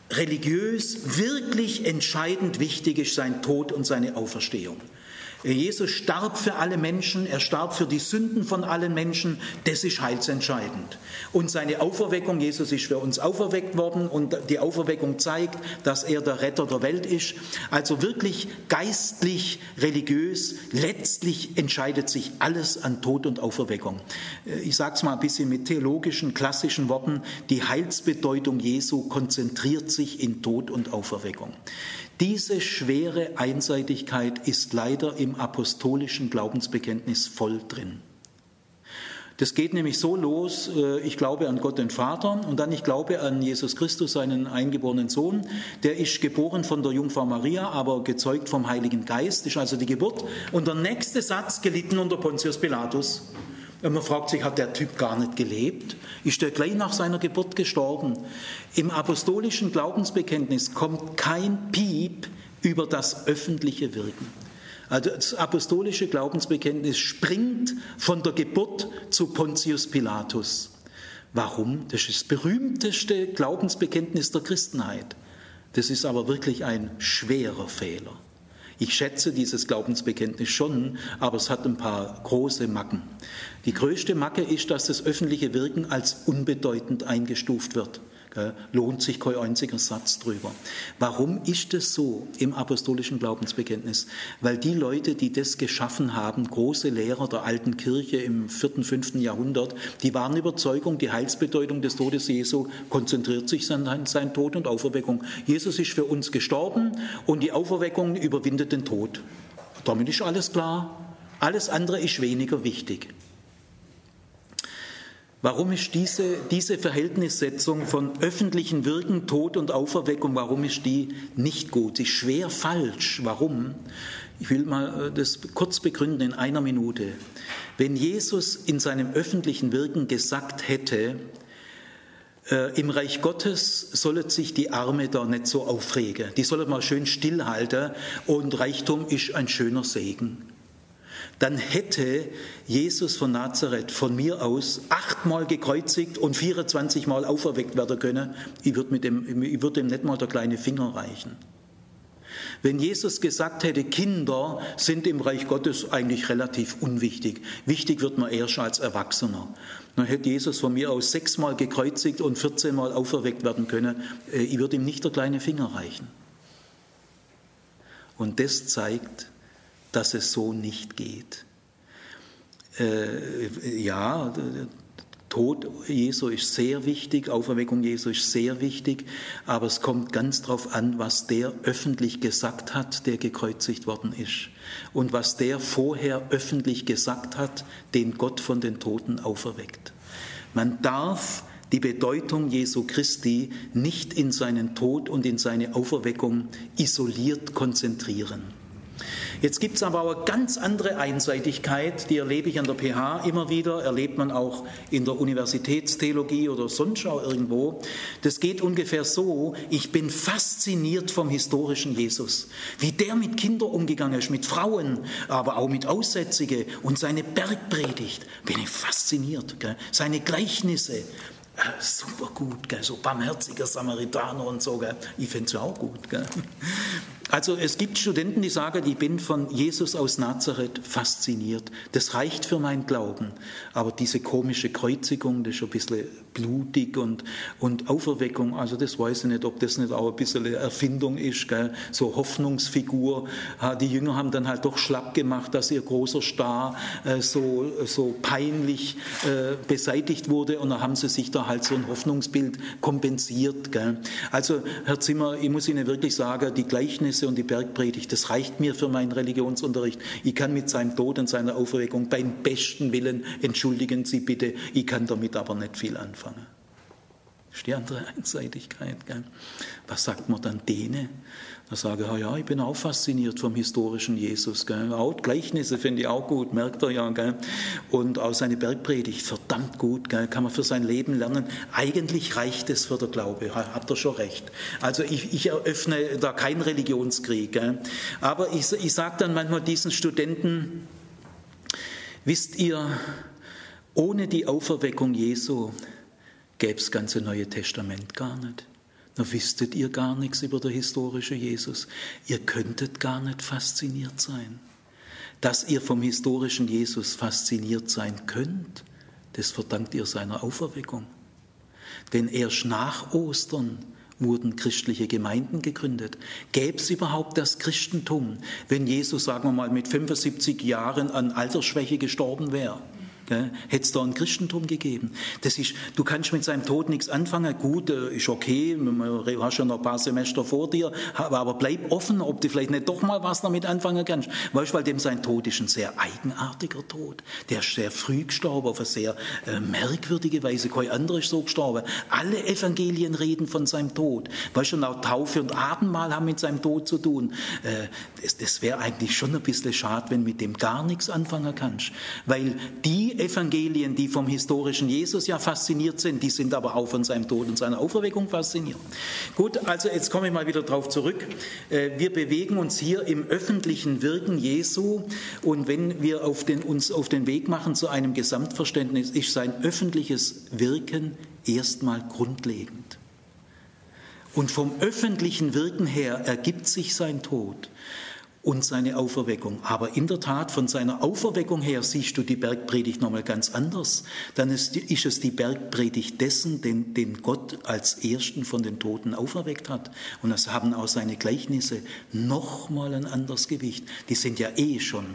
religiös wirklich entscheidend wichtig ist sein Tod und seine Auferstehung. Jesus starb für alle Menschen, er starb für die Sünden von allen Menschen, das ist heilsentscheidend. Und seine Auferweckung, Jesus ist für uns auferweckt worden und die Auferweckung zeigt, dass er der Retter der Welt ist. Also wirklich geistlich, religiös, letztlich entscheidet sich alles an Tod und Auferweckung. Äh, ich sage es mal ein bisschen mit theologischen, klassischen Worten, die Heilsbedeutung Jesu konzentriert sich in Tod und Auferweckung. Diese schwere Einseitigkeit ist leider im apostolischen Glaubensbekenntnis voll drin. Das geht nämlich so los, äh, ich glaube an Gott den Vater und dann ich glaube an Jesus Christus, seinen eingeborenen Sohn. Der ist geboren von der Jungfrau Maria, aber gezeugt vom Heiligen Geist, ist also die Geburt. Und der nächste Satz, gelitten unter Pontius Pilatus. Man fragt sich, hat der Typ gar nicht gelebt? Ist der gleich nach seiner Geburt gestorben? Im apostolischen Glaubensbekenntnis kommt kein Piep über das öffentliche Wirken. Also das apostolische Glaubensbekenntnis springt von der Geburt zu Pontius Pilatus. Warum? Das ist das berühmteste Glaubensbekenntnis der Christenheit. Das ist aber wirklich ein schwerer Fehler. Ich schätze dieses Glaubensbekenntnis schon, aber es hat ein paar große Macken. Die größte Macke ist, dass das öffentliche Wirken als unbedeutend eingestuft wird. Lohnt sich kein einziger Satz drüber. Warum ist es so im apostolischen Glaubensbekenntnis? Weil die Leute, die das geschaffen haben, große Lehrer der alten Kirche im vierten, fünften Jahrhundert, die waren Überzeugung, die Heilsbedeutung des Todes Jesu konzentriert sich an sein Tod und Auferweckung. Jesus ist für uns gestorben und die Auferweckung überwindet den Tod. Damit ist alles klar. Alles andere ist weniger wichtig. Warum ist diese, diese Verhältnissetzung von öffentlichen Wirken, Tod und Auferweckung, warum ist die nicht gut? Sie ist schwer falsch. Warum? Ich will mal äh, das kurz begründen in einer Minute. Wenn Jesus in seinem öffentlichen Wirken gesagt hätte, äh, im Reich Gottes sollen sich die Arme da nicht so aufregen, die sollen mal schön stillhalten und Reichtum ist ein schöner Segen dann hätte Jesus von Nazareth von mir aus achtmal gekreuzigt und 24 Mal auferweckt werden können. Ich würde, mit dem, ich würde ihm nicht mal der kleine Finger reichen. Wenn Jesus gesagt hätte, Kinder sind im Reich Gottes eigentlich relativ unwichtig. Wichtig wird man erst als Erwachsener. Dann hätte Jesus von mir aus sechsmal gekreuzigt und 14 Mal auferweckt werden können. Äh, ich würde ihm nicht der kleine Finger reichen. Und das zeigt, dass es so nicht geht. Äh, ja, Tod Jesu ist sehr wichtig, Auferweckung Jesu ist sehr wichtig, aber es kommt ganz darauf an, was der öffentlich gesagt hat, der gekreuzigt worden ist. Und was der vorher öffentlich gesagt hat, den Gott von den Toten auferweckt. Man darf die Bedeutung Jesu Christi nicht in seinen Tod und in seine Auferweckung isoliert konzentrieren. Jetzt gibt es aber auch eine ganz andere Einseitigkeit, die erlebe ich an der PH immer wieder, erlebt man auch in der Universitätstheologie oder sonst auch irgendwo. Das geht ungefähr so, ich bin fasziniert vom historischen Jesus, wie der mit Kindern umgegangen ist, mit Frauen, aber auch mit Aussätzigen und seine Bergpredigt, bin ich fasziniert. Gell? Seine Gleichnisse, äh, super gut, gell? so barmherziger Samaritaner und so. Gell? Ich finde es ja auch gut. Gell? Also es gibt Studenten, die sagen, ich bin von Jesus aus Nazareth fasziniert. Das reicht für meinen Glauben. Aber diese komische Kreuzigung, das ist ein bisschen blutig und, und Auferweckung, also das weiß ich nicht, ob das nicht auch ein bisschen eine Erfindung ist, gell? so Hoffnungsfigur. Die Jünger haben dann halt doch schlapp gemacht, dass ihr großer Star äh, so, so peinlich äh, beseitigt wurde und dann haben sie sich da halt so ein Hoffnungsbild kompensiert. Gell? Also Herr Zimmer, ich muss Ihnen wirklich sagen, die Gleichnisse und die Bergpredigt, das reicht mir für meinen Religionsunterricht. Ich kann mit seinem Tod und seiner Auferweckung beim besten Willen, entschuldigen Sie bitte, ich kann damit aber nicht viel anfangen. Das ist die andere Einseitigkeit. Gell? Was sagt man dann denen? Da sage ja, ich bin auch fasziniert vom historischen Jesus. Gell? Auch Gleichnisse finde ich auch gut, merkt er ja. Gell? Und auch seine Bergpredigt, verdammt gut, gell? kann man für sein Leben lernen. Eigentlich reicht es für den Glaube, habt ihr schon recht. Also ich, ich eröffne da keinen Religionskrieg. Gell? Aber ich, ich sage dann manchmal diesen Studenten, wisst ihr, ohne die Auferweckung Jesu gäbe es ganze Neue Testament gar nicht. Da wüsstet ihr gar nichts über den historischen Jesus. Ihr könntet gar nicht fasziniert sein. Dass ihr vom historischen Jesus fasziniert sein könnt, das verdankt ihr seiner Auferweckung. Denn erst nach Ostern wurden christliche Gemeinden gegründet. Gäbe es überhaupt das Christentum, wenn Jesus, sagen wir mal, mit 75 Jahren an Altersschwäche gestorben wäre? Hätte es da ein Christentum gegeben? Das ist, du kannst mit seinem Tod nichts anfangen. Gut, äh, ist okay, du hast schon noch ein paar Semester vor dir, aber bleib offen, ob du vielleicht nicht doch mal was damit anfangen kannst. Weißt du, weil dem sein Tod ist ein sehr eigenartiger Tod. Der ist sehr früh gestorben, auf eine sehr äh, merkwürdige Weise. Kein anderer ist so gestorben. Alle Evangelien reden von seinem Tod. Weißt du, auch Taufe und Abendmahl haben mit seinem Tod zu tun. Äh, das, das wäre eigentlich schon ein bisschen schade, wenn mit dem gar nichts anfangen kannst. Weil die Evangelien, die vom historischen Jesus ja fasziniert sind, die sind aber auch von seinem Tod und seiner Auferweckung fasziniert. Gut, also jetzt komme ich mal wieder darauf zurück. Äh, wir bewegen uns hier im öffentlichen Wirken Jesu und wenn wir auf den, uns auf den Weg machen zu einem Gesamtverständnis, ist sein öffentliches Wirken erstmal grundlegend. Und vom öffentlichen Wirken her ergibt sich sein Tod und seine Auferweckung. Aber in der Tat, von seiner Auferweckung her siehst du die Bergpredigt nochmal ganz anders. Dann ist, ist es die Bergpredigt dessen, den, den Gott als Ersten von den Toten auferweckt hat. Und das haben auch seine Gleichnisse nochmal ein anderes Gewicht. Die sind ja eh schon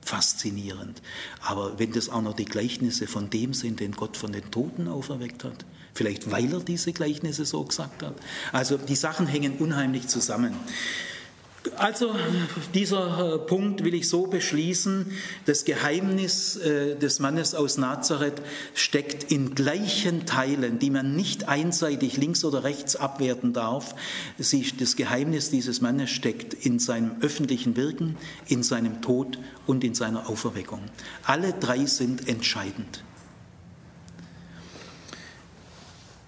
faszinierend. Aber wenn das auch noch die Gleichnisse von dem sind, den Gott von den Toten auferweckt hat, vielleicht weil er diese Gleichnisse so gesagt hat. Also die Sachen hängen unheimlich zusammen. Also dieser äh, Punkt will ich so beschließen, das Geheimnis äh, des Mannes aus Nazareth steckt in gleichen Teilen, die man nicht einseitig links oder rechts abwerten darf. Das Geheimnis dieses Mannes steckt in seinem öffentlichen Wirken, in seinem Tod und in seiner Auferweckung. Alle drei sind entscheidend.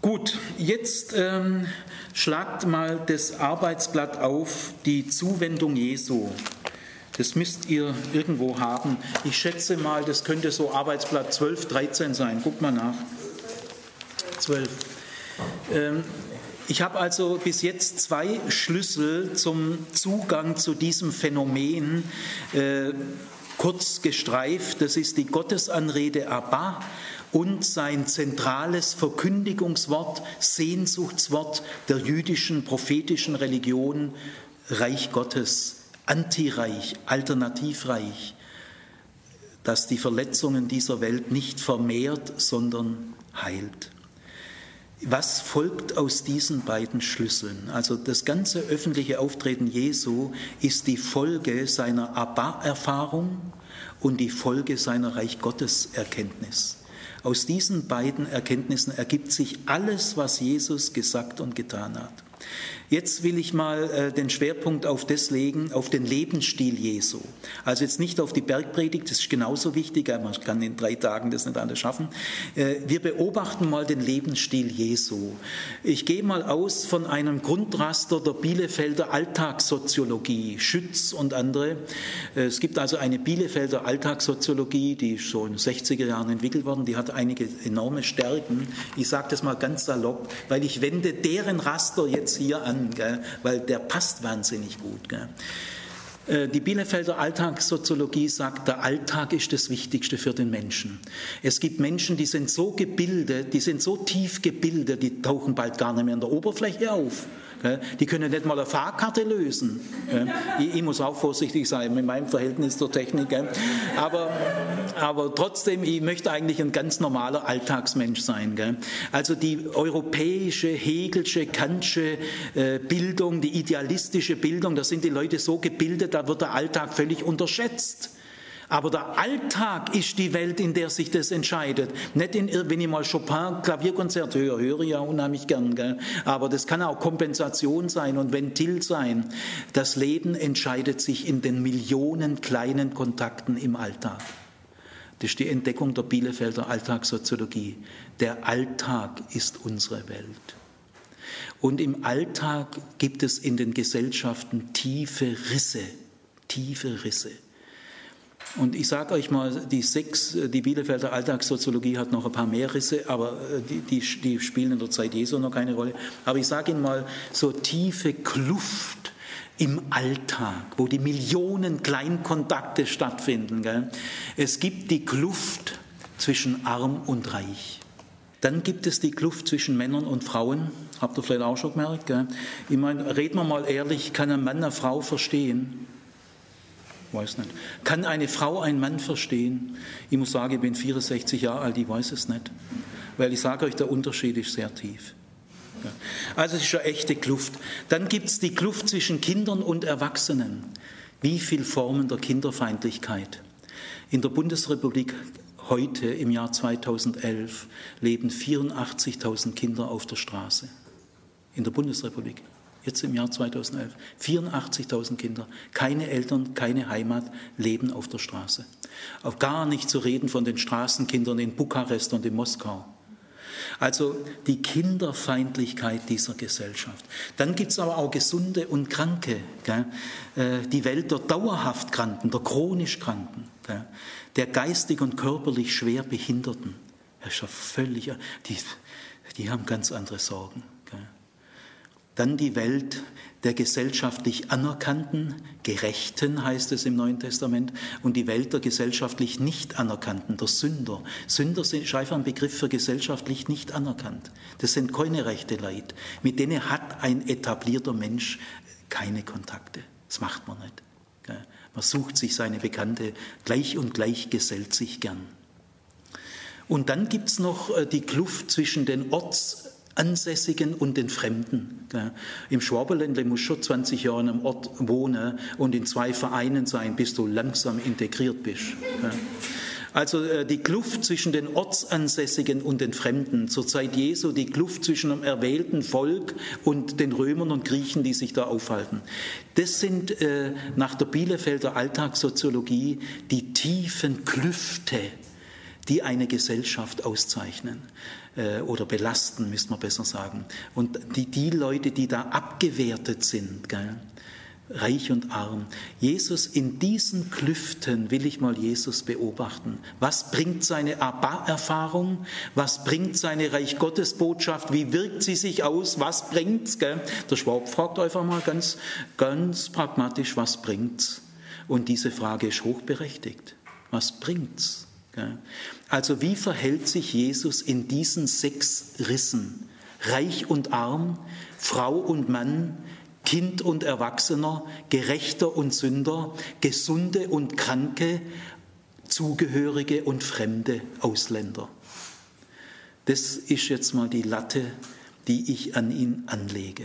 Gut, jetzt ähm, schlagt mal das Arbeitsblatt auf, die Zuwendung Jesu. Das müsst ihr irgendwo haben. Ich schätze mal, das könnte so Arbeitsblatt 12, 13 sein. Guckt mal nach. 12. Ähm, ich habe also bis jetzt zwei Schlüssel zum Zugang zu diesem Phänomen äh, kurz gestreift. Das ist die Gottesanrede Abba und sein zentrales Verkündigungswort, Sehnsuchtswort der jüdischen prophetischen Religion, Reich Gottes, Antireich, Alternativreich, das die Verletzungen dieser Welt nicht vermehrt, sondern heilt. Was folgt aus diesen beiden Schlüsseln? Also das ganze öffentliche Auftreten Jesu ist die Folge seiner Abba-Erfahrung und die Folge seiner Reich Gottes Erkenntnis. Aus diesen beiden Erkenntnissen ergibt sich alles, was Jesus gesagt und getan hat. Jetzt will ich mal äh, den Schwerpunkt auf das legen, auf den Lebensstil Jesu. Also jetzt nicht auf die Bergpredigt, das ist genauso wichtig, man kann in drei Tagen das nicht alles schaffen. Äh, wir beobachten mal den Lebensstil Jesu. Ich gehe mal aus von einem Grundraster der Bielefelder Alltagssoziologie, Schütz und andere. Äh, es gibt also eine Bielefelder Alltagssoziologie, die ist so in den 60er Jahren entwickelt worden, die hat einige enorme Stärken. Ich sage das mal ganz salopp, weil ich wende deren Raster jetzt hier an an, gell, weil der passt wahnsinnig gut. Gell. Äh, die Bielefelder Alltagssoziologie sagt, der Alltag ist das Wichtigste für den Menschen. Es gibt Menschen, die sind so gebildet, die sind so tief gebildet, die tauchen bald gar nicht mehr in der Oberfläche auf. Die können nicht mal eine Fahrkarte lösen. Ich, muss auch vorsichtig sein mit meinem Verhältnis zur Technik. Aber, aber trotzdem, ich möchte eigentlich ein ganz normaler Alltagsmensch sein. Also die europäische, Hegelsche, Kantsche äh, Bildung, die idealistische Bildung, da sind die Leute so gebildet, da wird der Alltag völlig unterschätzt. Aber der Alltag ist die Welt, in der sich das entscheidet. Nicht in, wenn ich mal Chopin Klavierkonzert höre, höre ich ja unheimlich gern, gell? aber das kann auch Kompensation sein und Ventil sein. Das Leben entscheidet sich in den Millionen kleinen Kontakten im Alltag. Das ist die Entdeckung der Bielefelder Alltagssoziologie. Der Alltag ist unsere Welt. Und im Alltag gibt es in den Gesellschaften tiefe Risse, tiefe Risse. Und ich sage euch mal, die sechs, die Bielefelder Alltagssoziologie hat noch ein paar mehr Risse, aber äh, die, die, die spielen in der Zeit Jesu noch keine Rolle. Aber ich sage Ihnen mal, so tiefe Kluft im Alltag, wo die Millionen Kleinkontakte stattfinden. Gell? Es gibt die Kluft zwischen arm und reich. Dann gibt es die Kluft zwischen Männern und Frauen. Habt ihr vielleicht auch schon gemerkt? Gell? Ich meine, reden wir mal ehrlich, kann ein Mann eine Frau verstehen? Weiß nicht. Kann eine Frau einen Mann verstehen? Ich muss sagen, ich bin 64 Jahre alt, ich weiß es nicht. Weil ich sage euch, der Unterschied ist sehr tief. Also es ist eine echte Kluft. Dann gibt es die Kluft zwischen Kindern und Erwachsenen. Wie viele Formen der Kinderfeindlichkeit? In der Bundesrepublik heute im Jahr 2011 leben 84.000 Kinder auf der Straße. In der Bundesrepublik jetzt im Jahr 2011. 84.000 Kinder, keine Eltern, keine Heimat, leben auf der Straße. Auf gar nicht zu reden von den Straßenkindern in Bukarest und in Moskau. Also die Kinderfeindlichkeit dieser Gesellschaft. Dann gibt es aber auch Gesunde und Kranke. Gell? Äh, die Welt der dauerhaft Kranken, der chronisch Kranken, gell? der geistig und körperlich schwer Behinderten. Das ist ja völlig, die, die haben ganz andere Sorgen. Dann die Welt der gesellschaftlich Anerkannten, Gerechten heißt es im Neuen Testament, und die Welt der gesellschaftlich nicht Anerkannten, der Sünder. Sünder sind einfach ein Begriff für gesellschaftlich nicht anerkannt. Das sind keine rechte Leid. Mit denen hat ein etablierter Mensch keine Kontakte. Das macht man nicht. Man sucht sich seine Bekannte, gleich und gleich gesellt sich gern. Und dann gibt es noch äh, die Kluft zwischen den Ortsansässigen und den Fremden. Im Schwaberländle musst du schon 20 Jahre am Ort wohnen und in zwei Vereinen sein, bis du langsam integriert bist. Also äh, die Kluft zwischen den Ortsansässigen und den Fremden, zur Zeit Jesu die Kluft zwischen dem erwählten Volk und den Römern und Griechen, die sich da aufhalten. Das sind äh, nach der Bielefelder Alltagssoziologie die tiefen Klüfte, die eine Gesellschaft auszeichnen oder belasten, müsste man besser sagen. Und die, die Leute, die da abgewertet sind, gell, reich und arm. Jesus, in diesen Klüften will ich mal Jesus beobachten. Was bringt seine Erfahrung? Was bringt seine Reich Gottes Botschaft? Wie wirkt sie sich aus? Was bringt's? Gell? Der Schwab fragt einfach mal ganz, ganz pragmatisch, was bringt's? Und diese Frage ist hochberechtigt. Was bringt's? Gell? Also wie verhält sich Jesus in diesen sechs Rissen? Reich und arm, Frau und Mann, Kind und Erwachsener, Gerechter und Sünder, Gesunde und Kranke, Zugehörige und fremde Ausländer. Das ist jetzt mal die Latte, die ich an ihn anlege.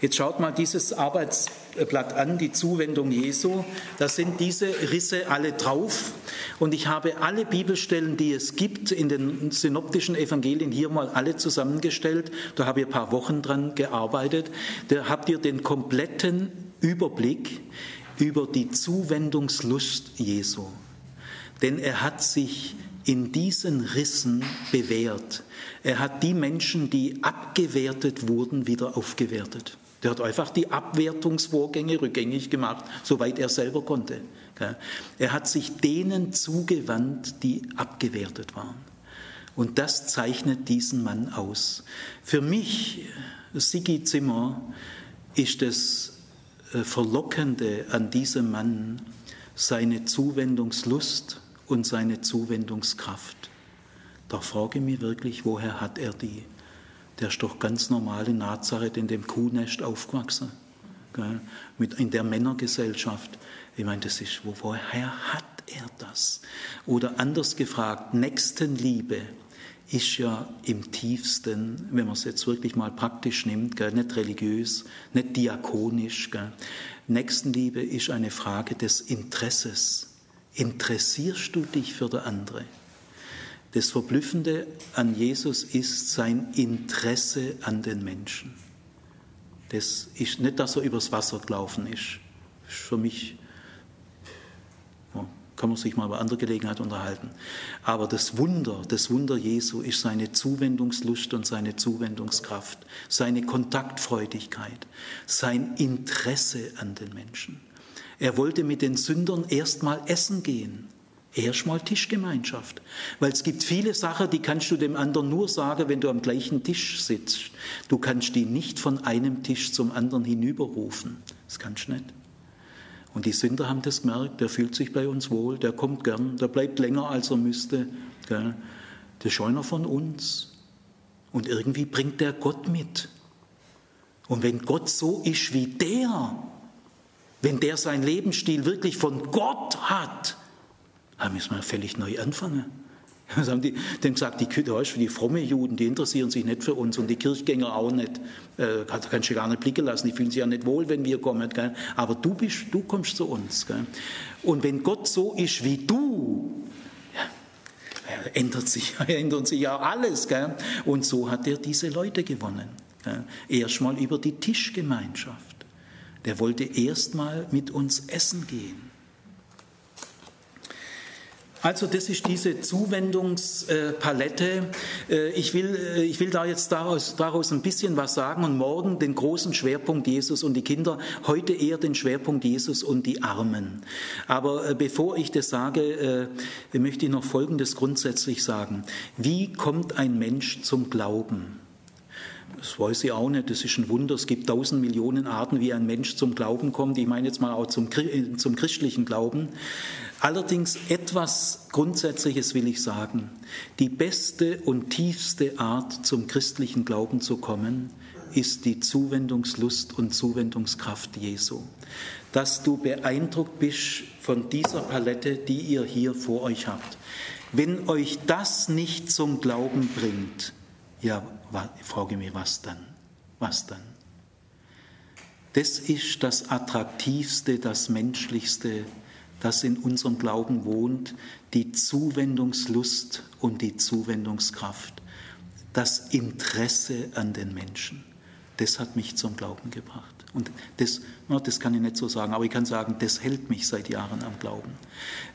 Jetzt schaut mal dieses Arbeitsblatt an, die Zuwendung Jesu. Da sind diese Risse alle drauf. Und ich habe alle Bibelstellen, die es gibt, in den synoptischen Evangelien hier mal alle zusammengestellt. Da habe ich ein paar Wochen dran gearbeitet. Da habt ihr den kompletten Überblick über die Zuwendungslust Jesu. Denn er hat sich in diesen Rissen bewährt. Er hat die Menschen, die abgewertet wurden, wieder aufgewertet. Der hat einfach die Abwertungsvorgänge rückgängig gemacht, soweit er selber konnte. Er hat sich denen zugewandt, die abgewertet waren. Und das zeichnet diesen Mann aus. Für mich, Sigi Zimmer, ist das äh, Verlockende an diesem Mann seine Zuwendungslust und seine Zuwendungskraft. Da frage ich mich wirklich, woher hat er die? Der ist doch ganz normal in Nazareth in dem Kuhnest aufgewachsen, gell? Mit, in der Männergesellschaft. Ich meine, das ist, wo, woher hat er das? Oder anders gefragt, Nächstenliebe ist ja im tiefsten, wenn man es jetzt wirklich mal praktisch nimmt, gell? nicht religiös, nicht diakonisch. Gell? Nächstenliebe ist eine Frage des Interesses. Interessierst du dich für der andere? Das Verblüffende an Jesus ist sein Interesse an den Menschen. Das ist nicht, dass er übers Wasser gelaufen ist. Das ist für mich, kann man sich mal bei anderer Gelegenheit unterhalten. Aber das Wunder, das Wunder Jesu ist seine Zuwendungslust und seine Zuwendungskraft, seine Kontaktfreudigkeit, sein Interesse an den Menschen. Er wollte mit den Sündern erstmal essen gehen. Erstmal Tischgemeinschaft. Weil es gibt viele Sachen, die kannst du dem anderen nur sagen, wenn du am gleichen Tisch sitzt. Du kannst die nicht von einem Tisch zum anderen hinüberrufen. Das kannst du nicht. Und die Sünder haben das gemerkt, der fühlt sich bei uns wohl, der kommt gern, der bleibt länger, als er müsste. Der ist einer von uns. Und irgendwie bringt der Gott mit. Und wenn Gott so ist wie der, wenn der sein Lebensstil wirklich von Gott hat, da müssen wir völlig neu anfangen. Das haben die dem gesagt, die, die fromme Juden, die interessieren sich nicht für uns und die Kirchgänger auch nicht. Äh, kannst du gar nicht blicken lassen, die fühlen sich ja nicht wohl, wenn wir kommen. Gell? Aber du, bist, du kommst zu uns. Gell? Und wenn Gott so ist wie du, ja, ändert sich, ändert sich ja alles. Gell? Und so hat er diese Leute gewonnen. Erstmal über die Tischgemeinschaft. Der wollte erstmal mit uns essen gehen. Also das ist diese Zuwendungspalette. Äh, ich will, äh, ich will da jetzt daraus, daraus ein bisschen was sagen und morgen den großen Schwerpunkt Jesus und die Kinder, heute eher den Schwerpunkt Jesus und die Armen. Aber äh, bevor ich das sage, möchte ich noch Folgendes grundsätzlich sagen. Wie kommt ein Mensch zum Glauben? Das weiß ich auch nicht, das ist ein Wunder. Es gibt tausend Millionen Arten, wie ein Mensch zum Glauben kommt. Ich meine jetzt mal auch zum, äh, zum christlichen Glauben. Allerdings etwas Grundsätzliches will ich sagen. Die beste und tiefste Art, zum christlichen Glauben zu kommen, ist die Zuwendungslust und Zuwendungskraft Jesu. Dass du beeindruckt bist von dieser Palette, die ihr hier vor euch habt. Wenn euch das nicht zum Glauben bringt, ja, frage mich, was dann? Was dann? Das ist das Attraktivste, das Menschlichste, das in unserem Glauben wohnt, die Zuwendungslust und die Zuwendungskraft, das Interesse an den Menschen. Das hat mich zum Glauben gebracht. Und das, das kann ich nicht so sagen, aber ich kann sagen, das hält mich seit Jahren am Glauben.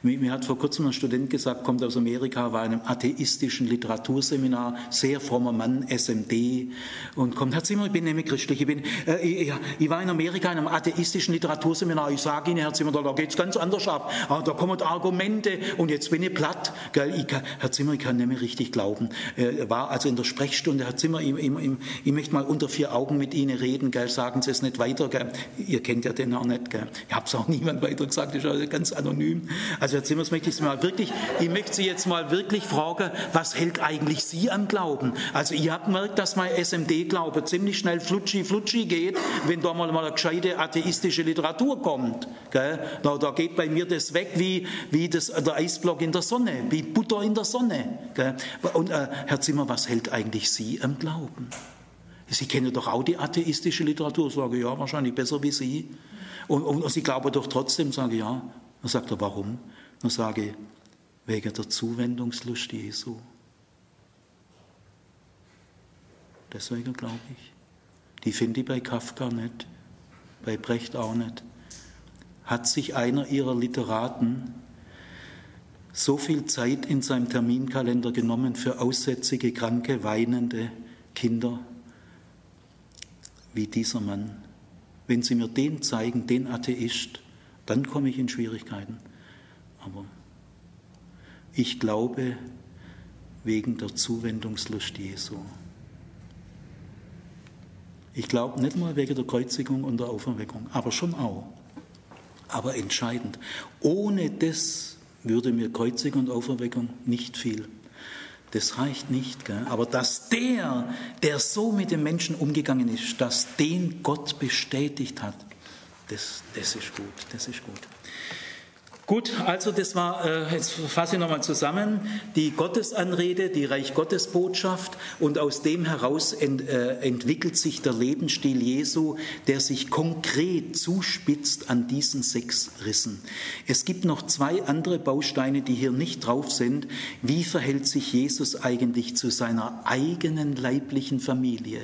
Mir, hat vor kurzem ein Student gesagt, kommt aus Amerika, war in einem atheistischen Literaturseminar, sehr frommer Mann, SMD, und kommt, Herr Zimmer, ich bin nämlich christlich, ich, bin, äh, ich, ich, war in Amerika in einem atheistischen Literaturseminar, ich sage Ihnen, Herr Zimmer, da geht es ganz anders ab, ah, da kommen Argumente und jetzt bin ich platt. Gell? Ich kann, Herr Zimmer, ich kann nicht mehr richtig glauben. Er war also in der Sprechstunde, Herr Zimmer, ich, ich, ich möchte mal unter vier Augen mit Ihnen reden, gell? sagen Sie es nicht weiter weiter. Gell? Ihr kennt ja den auch nicht. Gell? Ich habe es auch niemand weiter gesagt, ist also ganz anonym. Also Herr Zimmers möchte ich Sie mal wirklich, ich möchte Sie jetzt mal wirklich fragen, was hält eigentlich Sie am Glauben? Also ihr habt gemerkt, dass mein SMD-Glaube ziemlich schnell flutschi flutschi geht, wenn da mal, mal eine gescheite atheistische Literatur kommt. Gell? Da, da geht bei mir das weg wie, wie das, der Eisblock in der Sonne, wie Butter in der Sonne. Gell? Und äh, Herr Zimmer, was hält eigentlich Sie am Glauben? Sie kennen doch auch die atheistische Literatur. Ich sage, ja, wahrscheinlich besser wie Sie. Und, und, und Sie glauben doch trotzdem, sage ja. Dann sagt er, warum? Dann sage ich, wegen der Zuwendungslust Jesu. Deswegen glaube ich. Die finde ich bei Kafka nicht, bei Brecht auch nicht. Hat sich einer ihrer Literaten so viel Zeit in seinem Terminkalender genommen für aussätzige, kranke, weinende Kinder? Wie dieser Mann. Wenn Sie mir den zeigen, den Atheist, dann komme ich in Schwierigkeiten. Aber ich glaube wegen der Zuwendungslust Jesu. Ich glaube nicht mal wegen der Kreuzigung und der Auferweckung, aber schon auch. Aber entscheidend. Ohne das würde mir Kreuzigung und Auferweckung nicht viel das reicht nicht. Gell? Aber dass der, der so mit den Menschen umgegangen ist, dass den Gott bestätigt hat, das, das ist gut, das ist gut. Gut, also das war, äh, jetzt fasse ich nochmal zusammen, die Gottesanrede, die Reich Gottes Botschaft und aus dem heraus ent, äh, entwickelt sich der Lebensstil Jesu, der sich konkret zuspitzt an diesen sechs Rissen. Es gibt noch zwei andere Bausteine, die hier nicht drauf sind. Wie verhält sich Jesus eigentlich zu seiner eigenen leiblichen Familie?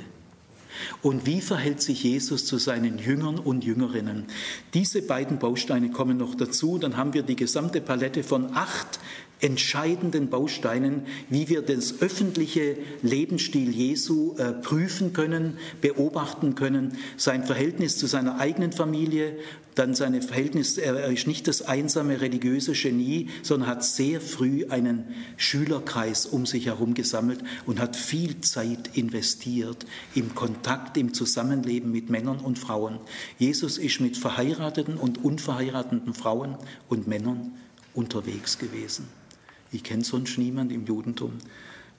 Und wie verhält sich Jesus zu seinen Jüngern und Jüngerinnen? Diese beiden Bausteine kommen noch dazu. Dann haben wir die gesamte Palette von acht entscheidenden Bausteinen, wie wir das öffentliche Lebensstil Jesu äh, prüfen können, beobachten können, sein Verhältnis zu seiner eigenen Familie, dann sein Verhältnis, er ist nicht das einsame religiöse Genie, sondern hat sehr früh einen Schülerkreis um sich herum gesammelt und hat viel Zeit investiert im Kontakt, im Zusammenleben mit Männern und Frauen. Jesus ist mit verheirateten und unverheirateten Frauen und Männern unterwegs gewesen. Ich kenne sonst niemand im Judentum.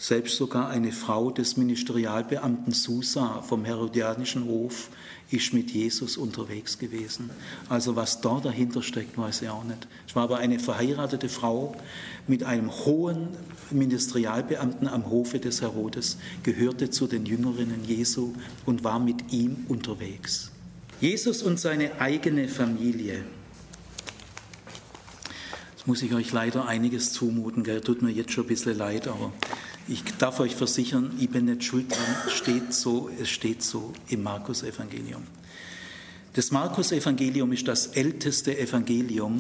Selbst sogar eine Frau des Ministerialbeamten Susa vom Herodianischen Hof ist mit Jesus unterwegs gewesen. Also was da dahinter steckt, weiß ich auch nicht. Es war aber eine verheiratete Frau mit einem hohen Ministerialbeamten am Hofe des Herodes, gehörte zu den Jüngerinnen Jesu und war mit ihm unterwegs. Jesus und seine eigene Familie muss ich euch leider einiges zumuten. Gell? Tut mir jetzt schon ein bisschen leid, aber ich darf euch versichern, ich bin nicht schuld dran. Steht so, es steht so im Markus-Evangelium. Das Markus-Evangelium ist das älteste Evangelium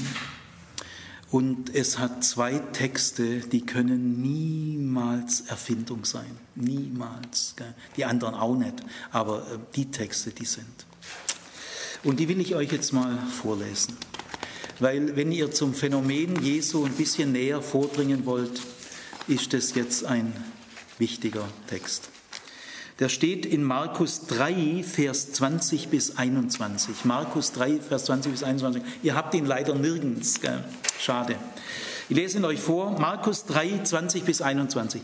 und es hat zwei Texte, die können niemals Erfindung sein. Niemals. Gell? Die anderen auch nicht, aber äh, die Texte, die sind. Und die will ich euch jetzt mal vorlesen weil wenn ihr zum Phänomen Jesu ein bisschen näher vordringen wollt, ist das jetzt ein wichtiger Text. Der steht in Markus 3, Vers 20 bis 21. Markus 3, Vers 20 bis 21. Ihr habt ihn leider nirgends. Gell? Schade. Ich lese ihn euch vor, Markus 3, 20 bis 21.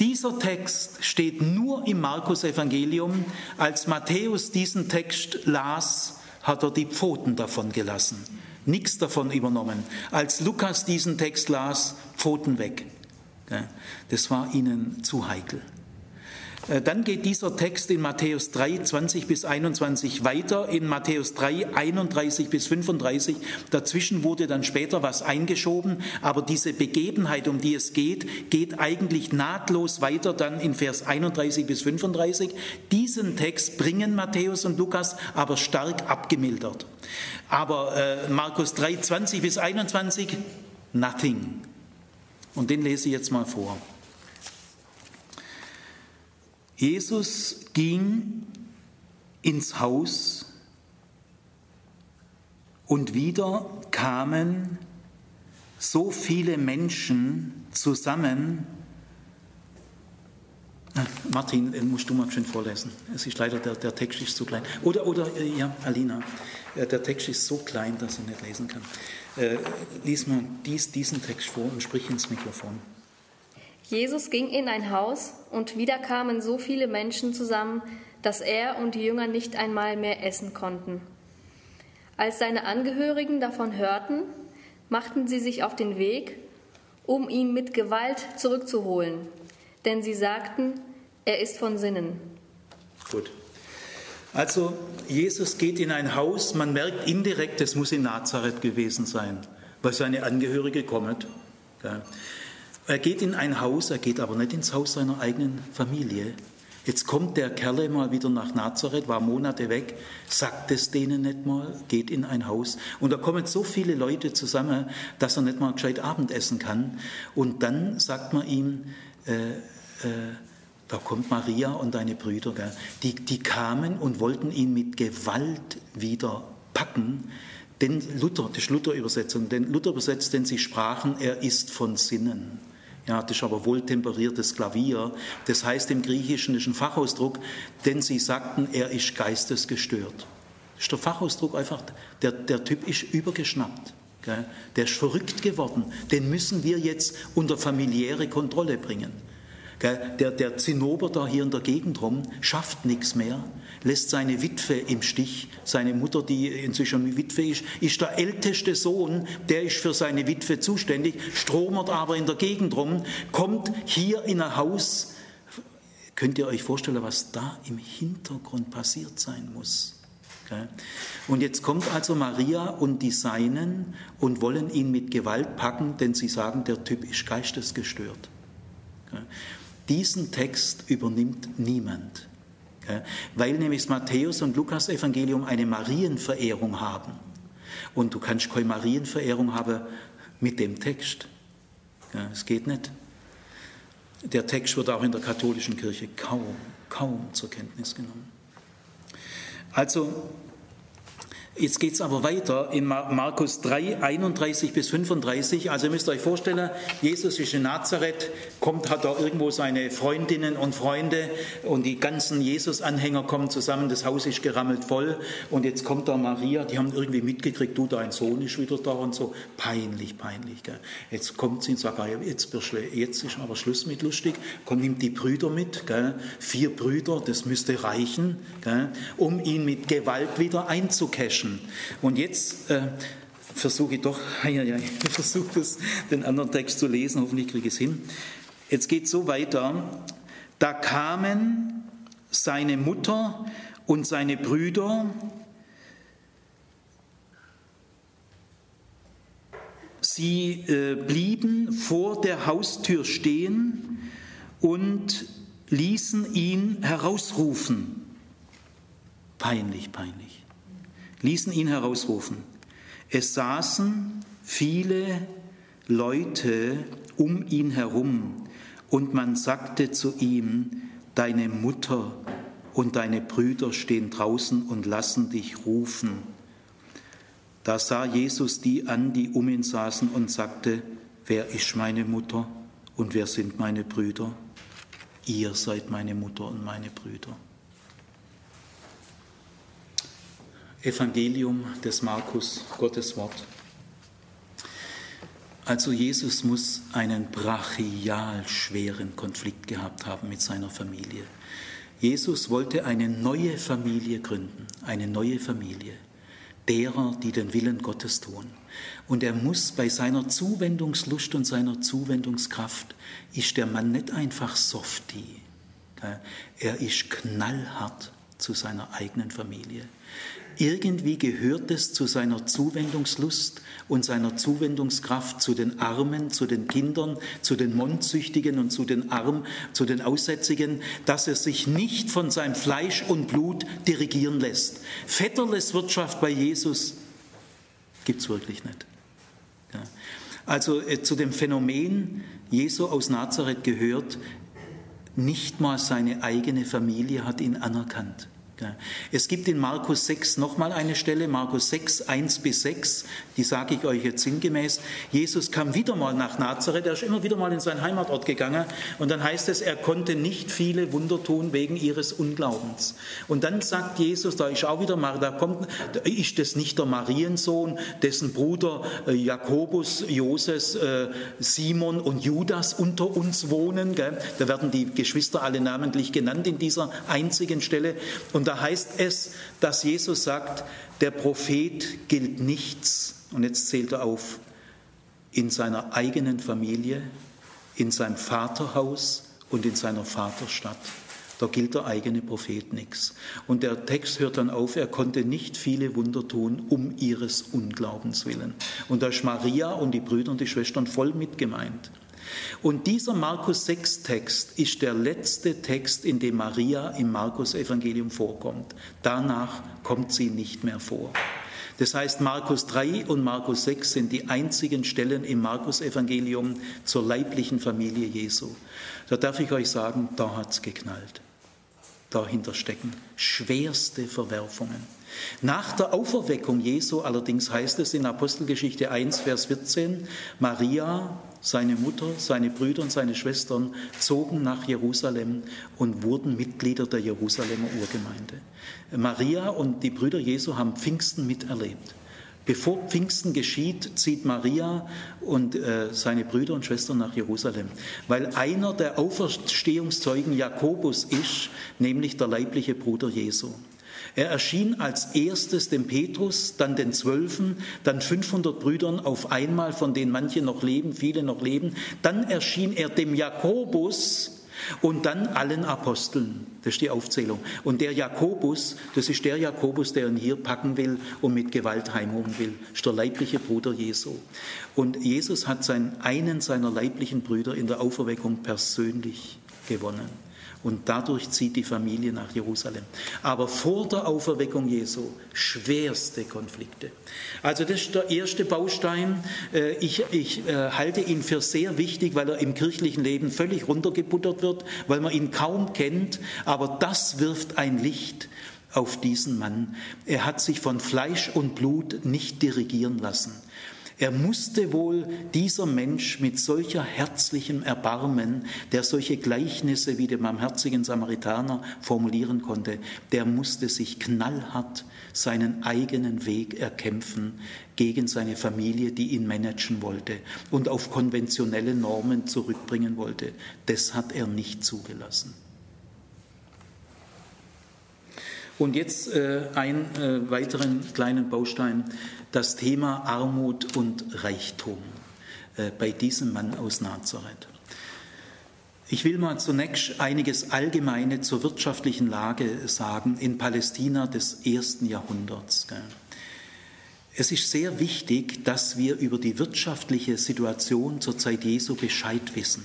Dieser Text steht nur im Markus-Evangelium. Als Matthäus diesen Text las, hat er die Pfoten davon gelassen. Nichts davon übernommen. Als Lukas diesen Text las, Pfoten weg. Das war ihnen zu heikel. Äh, dann geht dieser Text in Matthäus 3, 20 bis 21 weiter, in Matthäus 3, 31 bis 35. Dazwischen wurde dann später was eingeschoben, aber diese Begebenheit, um die es geht, geht eigentlich nahtlos weiter dann in Vers 31 bis 35. Diesen Text bringen Matthäus und Lukas aber stark abgemildert. Aber äh, Markus 3, 20 bis 21, nothing. Und den lese ich jetzt mal vor. Jesus ging ins Haus und wieder kamen so viele Menschen zusammen. Martin, musst du mal schön vorlesen. Es ist leider, der, der Text ist zu klein. Oder, oder äh, ja, Alina, äh, der Text ist so klein, dass ich nicht lesen kann. Äh, lies mal dies, diesen Text vor und sprich ins Mikrofon. Jesus ging in ein Haus und wieder kamen so viele Menschen zusammen, dass er und die Jünger nicht einmal mehr essen konnten. Als seine Angehörigen davon hörten, machten sie sich auf den Weg, um ihn mit Gewalt zurückzuholen, denn sie sagten, er ist von Sinnen. Gut. Also Jesus geht in ein Haus, man merkt indirekt, es muss in Nazareth gewesen sein, weil seine Angehörige kommen. Er geht in ein Haus, er geht aber nicht ins Haus seiner eigenen Familie. Jetzt kommt der Kerl mal wieder nach Nazareth, war Monate weg, sagt es denen nicht mal, geht in ein Haus. Und da kommen so viele Leute zusammen, dass er nicht mal gescheit Abendessen kann. Und dann sagt man ihm, äh, äh, da kommt Maria und deine Brüder, gell? Die, die kamen und wollten ihn mit Gewalt wieder packen. Denn Luther, das ist Luther-Übersetzung, denn Luther übersetzt, denn sie sprachen, er ist von Sinnen. Ja, das ist aber wohltemperiertes Klavier. Das heißt im Griechischen ist ein Fachausdruck, denn sie sagten, er ist geistesgestört. Das ist der Fachausdruck einfach, der, der Typ ist übergeschnappt. Gell? Der ist verrückt geworden. Den müssen wir jetzt unter familiäre Kontrolle bringen. Der, der Zinnober da hier in der Gegend rum schafft nichts mehr, lässt seine Witwe im Stich. Seine Mutter, die inzwischen Witwe ist, ist der älteste Sohn, der ist für seine Witwe zuständig, stromert aber in der Gegend rum, kommt hier in ein Haus. Könnt ihr euch vorstellen, was da im Hintergrund passiert sein muss? Und jetzt kommt also Maria und die Seinen und wollen ihn mit Gewalt packen, denn sie sagen, der Typ ist geistesgestört. Diesen Text übernimmt niemand, weil nämlich das Matthäus- und Lukas-Evangelium eine Marienverehrung haben. Und du kannst keine Marienverehrung haben mit dem Text. Es geht nicht. Der Text wird auch in der katholischen Kirche kaum, kaum zur Kenntnis genommen. Also Jetzt geht es aber weiter in Markus 3, 31 bis 35. Also ihr müsst euch vorstellen, Jesus ist in Nazareth, kommt, hat da irgendwo seine Freundinnen und Freunde und die ganzen Jesus-Anhänger kommen zusammen, das Haus ist gerammelt voll und jetzt kommt da Maria, die haben irgendwie mitgekriegt, du, dein Sohn ist wieder da und so. Peinlich, peinlich. Gell. Jetzt kommt sie und sagt, ah, jetzt, jetzt ist aber Schluss mit lustig, kommt, nimmt die Brüder mit, gell. vier Brüder, das müsste reichen, gell, um ihn mit Gewalt wieder einzucachen. Menschen. Und jetzt äh, versuche ich doch, ja, versuche das, den anderen Text zu lesen, hoffentlich kriege ich es hin. Jetzt geht es so weiter. Da kamen seine Mutter und seine Brüder, Sie äh, blieben vor der Haustür stehen und ließen ihn herausrufen. Peinlich, peinlich ließen ihn herausrufen. Es saßen viele Leute um ihn herum und man sagte zu ihm, deine Mutter und deine Brüder stehen draußen und lassen dich rufen. Da sah Jesus die an, die um ihn saßen und sagte, wer ist meine Mutter und wer sind meine Brüder? ihr seid meine Mutter und meine Brüder. Evangelium des Markus, Gottes Wort. Also Jesus muss einen brachial schweren Konflikt gehabt haben mit seiner Familie. Jesus wollte eine neue Familie gründen, eine neue Familie derer, die den Willen Gottes tun. Und er muss bei seiner Zuwendungslust und seiner Zuwendungskraft, ist der Mann nicht einfach softy, er ist knallhart zu seiner eigenen Familie. Irgendwie gehört es zu seiner Zuwendungslust und seiner Zuwendungskraft zu den Armen, zu den Kindern, zu den Mondsüchtigen und zu den Armen, zu den Aussätzigen, dass er sich nicht von seinem Fleisch und Blut dirigieren lässt. Vetterles Wirtschaft bei Jesus gibt es wirklich nicht. Ja. Also äh, zu dem Phänomen Jesu aus Nazareth gehört, nicht mal seine eigene Familie hat ihn anerkannt. Es gibt in Markus 6 nochmal eine Stelle, Markus 6, 1 bis 6, die sage ich euch jetzt sinngemäß. Jesus kam wieder mal nach Nazareth, er ist immer wieder mal in seinen Heimatort gegangen und dann heißt es, er konnte nicht viele Wunder tun wegen ihres Unglaubens. Und dann sagt Jesus, da ist auch wieder da kommt, ist das nicht der Mariensohn, dessen Bruder äh, Jakobus, Joses, äh, Simon und Judas unter uns wohnen? Da werden die Geschwister alle namentlich genannt in dieser einzigen Stelle. Und und da heißt es, dass Jesus sagt, der Prophet gilt nichts, und jetzt zählt er auf, in seiner eigenen Familie, in seinem Vaterhaus und in seiner Vaterstadt. Da gilt der eigene Prophet nichts. Und der Text hört dann auf, er konnte nicht viele Wunder tun um ihres Unglaubens willen. Und da ist Maria und die Brüder und die Schwestern voll mit gemeint. Und dieser Markus 6 Text ist der letzte Text, in dem Maria im Markus Evangelium vorkommt. Danach kommt sie nicht mehr vor. Das heißt, Markus 3 und Markus 6 sind die einzigen Stellen im Markus Evangelium zur leiblichen Familie Jesu. Da darf ich euch sagen, da hat es geknallt. Dahinter stecken schwerste Verwerfungen. Nach der Auferweckung Jesu allerdings heißt es in Apostelgeschichte 1, Vers 14, Maria, seine Mutter, seine Brüder und seine Schwestern zogen nach Jerusalem und wurden Mitglieder der Jerusalemer Urgemeinde. Maria und die Brüder Jesu haben Pfingsten miterlebt. Bevor Pfingsten geschieht, zieht Maria und äh, seine Brüder und Schwestern nach Jerusalem, weil einer der Auferstehungszeugen Jakobus ist, nämlich der leibliche Bruder Jesu. Er erschien als erstes dem Petrus, dann den Zwölfen, dann 500 Brüdern auf einmal, von denen manche noch leben, viele noch leben. Dann erschien er dem Jakobus und dann allen Aposteln. Das ist die Aufzählung. Und der Jakobus, das ist der Jakobus, der ihn hier packen will und mit Gewalt heimholen will. Das ist der leibliche Bruder Jesu. Und Jesus hat seinen, einen seiner leiblichen Brüder in der Auferweckung persönlich gewonnen und dadurch zieht die Familie nach Jerusalem. Aber vor der Auferweckung Jesu schwerste Konflikte. Also das ist der erste Baustein. Äh, ich, ich äh, halte ihn für sehr wichtig, weil er im kirchlichen Leben völlig runtergebuttert wird, weil man ihn kaum kennt. Aber das wirft ein Licht auf diesen Mann. Er hat sich von Fleisch und Blut nicht dirigieren lassen. Er musste wohl dieser Mensch mit solcher herzlichem Erbarmen, der solche Gleichnisse wie der barmherzigen Samaritaner formulieren konnte, der musste sich knallhart seinen eigenen Weg erkämpfen gegen seine Familie, die ihn managen wollte und auf konventionelle Normen zurückbringen wollte. Das hat er nicht zugelassen. Und jetzt äh, einen äh, weiteren kleinen Baustein, das Thema Armut und Reichtum äh, bei diesem Mann aus Nazareth. Ich will mal zunächst einiges Allgemeine zur wirtschaftlichen Lage sagen in Palästina des ersten Jahrhunderts. Es ist sehr wichtig, dass wir über die wirtschaftliche Situation zur Zeit Jesu Bescheid wissen.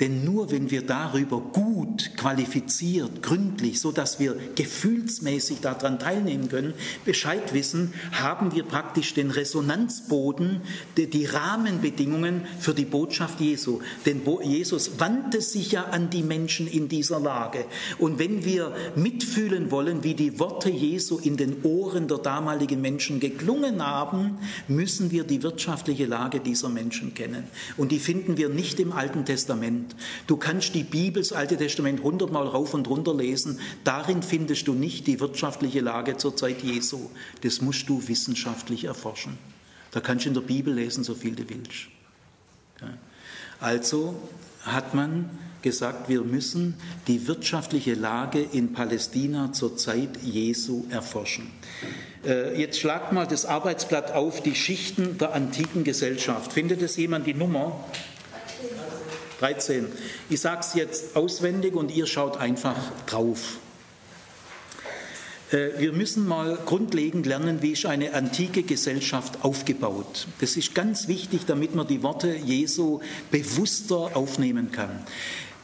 Denn nur wenn wir darüber gut, qualifiziert, gründlich, so dass wir gefühlsmäßig daran teilnehmen können, Bescheid wissen, haben wir praktisch den Resonanzboden, die Rahmenbedingungen für die Botschaft Jesu. Denn Jesus wandte sich ja an die Menschen in dieser Lage. Und wenn wir mitfühlen wollen, wie die Worte Jesu in den Ohren der damaligen Menschen geklungen haben, müssen wir die wirtschaftliche Lage dieser Menschen kennen. Und die finden wir nicht im Alten Testament Testament. Du kannst die Bibel, das Alte Testament, hundertmal rauf und runter lesen. Darin findest du nicht die wirtschaftliche Lage zur Zeit Jesu. Das musst du wissenschaftlich erforschen. Da kannst du in der Bibel lesen, so viel du willst. Also hat man gesagt, wir müssen die wirtschaftliche Lage in Palästina zur Zeit Jesu erforschen. Äh, jetzt schlagt mal das Arbeitsblatt auf, die Schichten der antiken Gesellschaft. Findet es jemand die Nummer? 13. Ich sage es jetzt auswendig und ihr schaut einfach drauf. Äh, wir müssen mal grundlegend lernen, wie ist eine antike Gesellschaft aufgebaut. Das ist ganz wichtig, damit man die Worte Jesu bewusster aufnehmen kann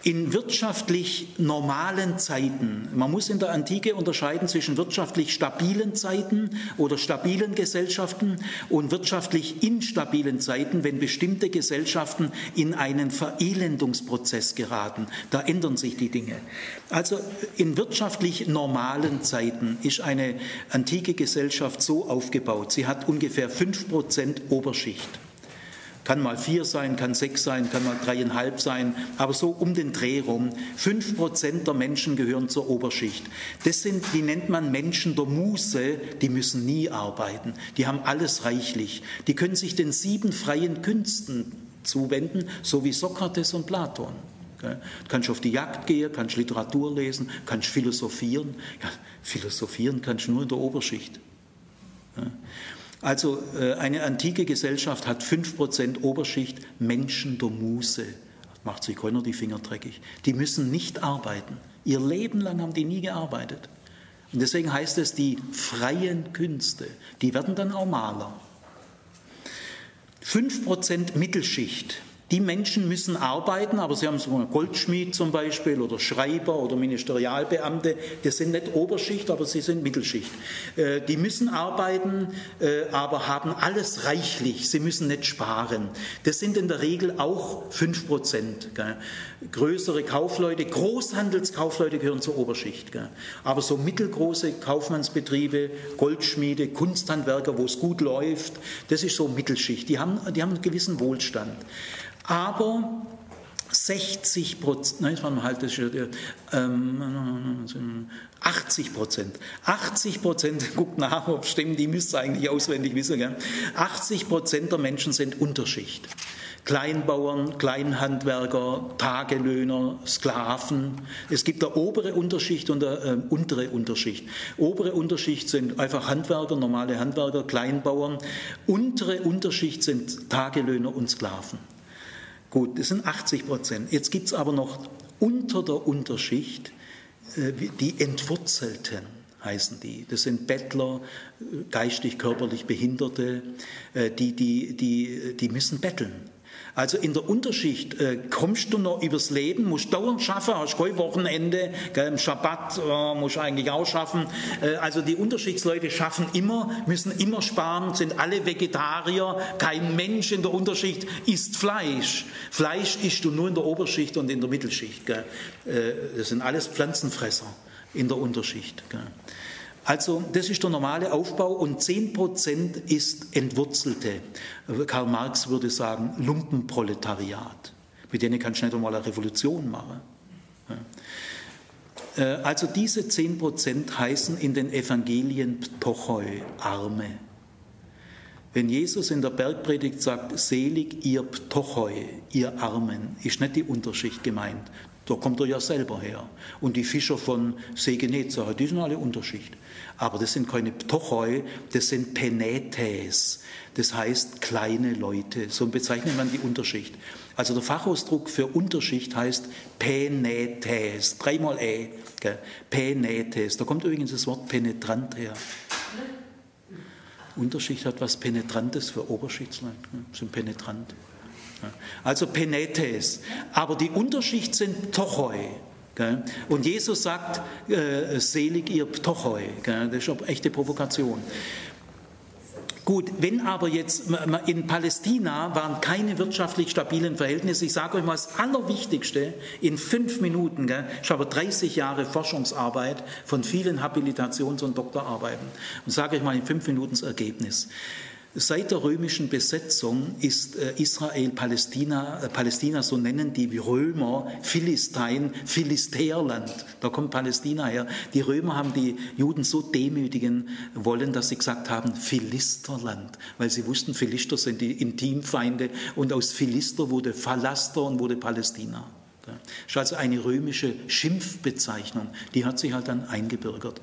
in wirtschaftlich normalen Zeiten, man muss in der Antike unterscheiden zwischen wirtschaftlich stabilen Zeiten oder stabilen Gesellschaften und wirtschaftlich instabilen Zeiten, wenn bestimmte Gesellschaften in einen Verelendungsprozess geraten. Da ändern sich die Dinge. Also in wirtschaftlich normalen Zeiten ist eine antike Gesellschaft so aufgebaut. Sie hat ungefähr fünf Prozent Oberschicht. Kann mal vier sein, kann sechs sein, kann mal dreieinhalb sein, aber so um den Dreh rum. Fünf Prozent der Menschen gehören zur Oberschicht. Das sind, die nennt man Menschen der Muße, die müssen nie arbeiten. Die haben alles reichlich. Die können sich den sieben freien Künsten zuwenden, so wie Sokrates und Platon. Du kannst auf die Jagd gehen, kannst Literatur lesen, kannst philosophieren. Ja, philosophieren kannst du nur in der Oberschicht. Also äh, eine antike Gesellschaft hat 5% Oberschicht Menschen der Muße. Macht sich keiner die Finger dreckig. Die müssen nicht arbeiten. Ihr Leben lang haben die nie gearbeitet. Und deswegen heißt es die freien Künste. Die werden dann auch Maler. 5% Mittelschicht. Die Menschen müssen arbeiten, aber sie haben so einen Goldschmied zum Beispiel oder Schreiber oder Ministerialbeamte. Das sind nicht Oberschicht, aber sie sind Mittelschicht. Äh, die müssen arbeiten, äh, aber haben alles reichlich. Sie müssen nicht sparen. Das sind in der Regel auch 5 Prozent. Größere Kaufleute, Großhandelskaufleute gehören zur Oberschicht. Aber so mittelgroße Kaufmannsbetriebe, Goldschmiede, Kunsthandwerker, wo es gut läuft, das ist so Mittelschicht. Die haben, die haben einen gewissen Wohlstand. Aber 60 Prozent, nein, das war halt das, ähm, 80 Prozent, 80 Prozent, guckt nach, ob es stimmt, die müsst ihr eigentlich auswendig wissen, gell? 80 Prozent der Menschen sind Unterschicht. Kleinbauern, Kleinhandwerker, Tagelöhner, Sklaven. Es gibt der obere Unterschicht und der äh, untere Unterschicht. Obere Unterschicht sind einfach Handwerker, normale Handwerker, Kleinbauern. Untere Unterschicht sind Tagelöhner und Sklaven. Gut, das sind 80 Prozent. Jetzt gibt es aber noch unter der Unterschicht äh, die Entwurzelten heißen die. Das sind Bettler, geistig, körperlich Behinderte, äh, die, die, die, die müssen betteln. Also in der Unterschicht äh, kommst du noch übers Leben, musst dauernd schaffen, hast kein Wochenende, gell, im Schabbat äh, musst du eigentlich auch schaffen. Äh, also die Unterschichtsleute schaffen immer, müssen immer sparen, sind alle Vegetarier, kein Mensch in der Unterschicht isst Fleisch. Fleisch isst du nur in der Oberschicht und in der Mittelschicht. Gell. Äh, das sind alles Pflanzenfresser in der Unterschicht. Gell. Also das ist der normale Aufbau und 10% ist Entwurzelte. Karl Marx würde sagen Lumpenproletariat. Mit denen kannst du nicht einmal eine Revolution machen. Äh, also diese 10% heißen in den Evangelien Ptochoi, Arme. Wenn Jesus in der Bergpredigt sagt, selig ihr Ptochoi, ihr Armen, ist nicht die Unterschicht gemeint. Da kommt er ja selber her. Und die Fischer von See Genezareth, die sind alle Unterschicht. Aber das sind keine Ptochoi, das sind Penetes. Das heißt kleine Leute. So bezeichnet man die Unterschicht. Also der Fachausdruck für Unterschicht heißt Penetes. Dreimal E. Gell? Penetes. Da kommt übrigens das Wort penetrant her. Unterschicht hat was Penetrantes für Oberschichtsleute. Sind penetrant. Also Penetes. Aber die Unterschicht sind Ptochoi. Und Jesus sagt, äh, selig ihr Ptochoi. Das ist eine echte Provokation. Gut, wenn aber jetzt in Palästina waren keine wirtschaftlich stabilen Verhältnisse, ich sage euch mal das Allerwichtigste in fünf Minuten, gell, ich habe 30 Jahre Forschungsarbeit von vielen Habilitations- und Doktorarbeiten und sage euch mal in fünf Minuten das Ergebnis. Seit der römischen Besetzung ist äh, Israel Palästina, äh, Palästina, so nennen die Römer, Philistein, Philistäerland. Da kommt Palästina her. Die Römer haben die Juden so demütigen wollen, dass sie gesagt haben Philisterland, weil sie wussten, Philister sind die Intimfeinde und aus Philister wurde Phalaster und wurde Palästina. Das ist also eine römische Schimpfbezeichnung, die hat sich halt dann eingebürgert.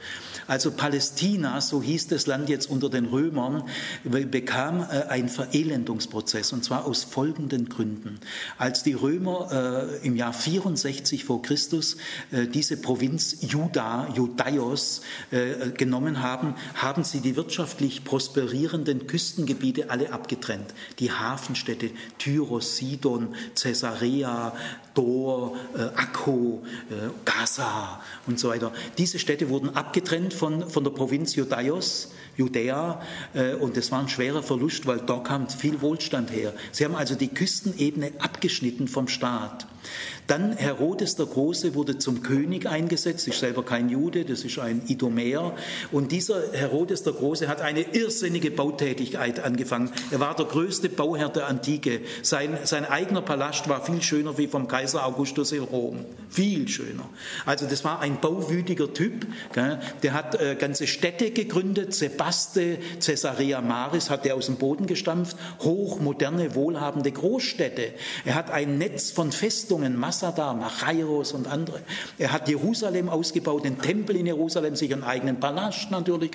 Also Palästina, so hieß das Land jetzt unter den Römern, bekam äh, einen Verelendungsprozess und zwar aus folgenden Gründen. Als die Römer äh, im Jahr 64 vor Christus äh, diese Provinz Juda, Judaios, genommen haben, haben sie die wirtschaftlich prosperierenden Küstengebiete alle abgetrennt. Die Hafenstädte Tyros, Sidon, Caesarea, Dor, Akko, Gaza und so weiter. Diese Städte wurden abgetrennt von, von der Provinz Judaios, Judäa, äh, und das war ein schwerer Verlust, weil da kam viel Wohlstand her. Sie haben also die Küstenebene abgeschnitten vom Staat. Dann Herodes der Große wurde zum König eingesetzt, ist selber kein Jude, das ist ein Idomäer. Und dieser Herodes der Große hat eine irrsinnige Bautätigkeit angefangen. Er war der größte Bauherr der Antike. Sein, sein eigener Palast war viel schöner wie vom Kaiser Augustus in Rom. Viel schöner. Also das war ein bauwütiger Typ. Gell? Der hat äh, ganze Städte gegründet. Sebaste, Caesarea Maris hat er aus dem Boden gestampft. Hochmoderne, wohlhabende Großstädte. Er hat ein Netz von Festungen, Masada, Machairos und andere. Er hat Jerusalem ausgebaut, den Tempel in Jerusalem, sich einen eigenen Palast natürlich.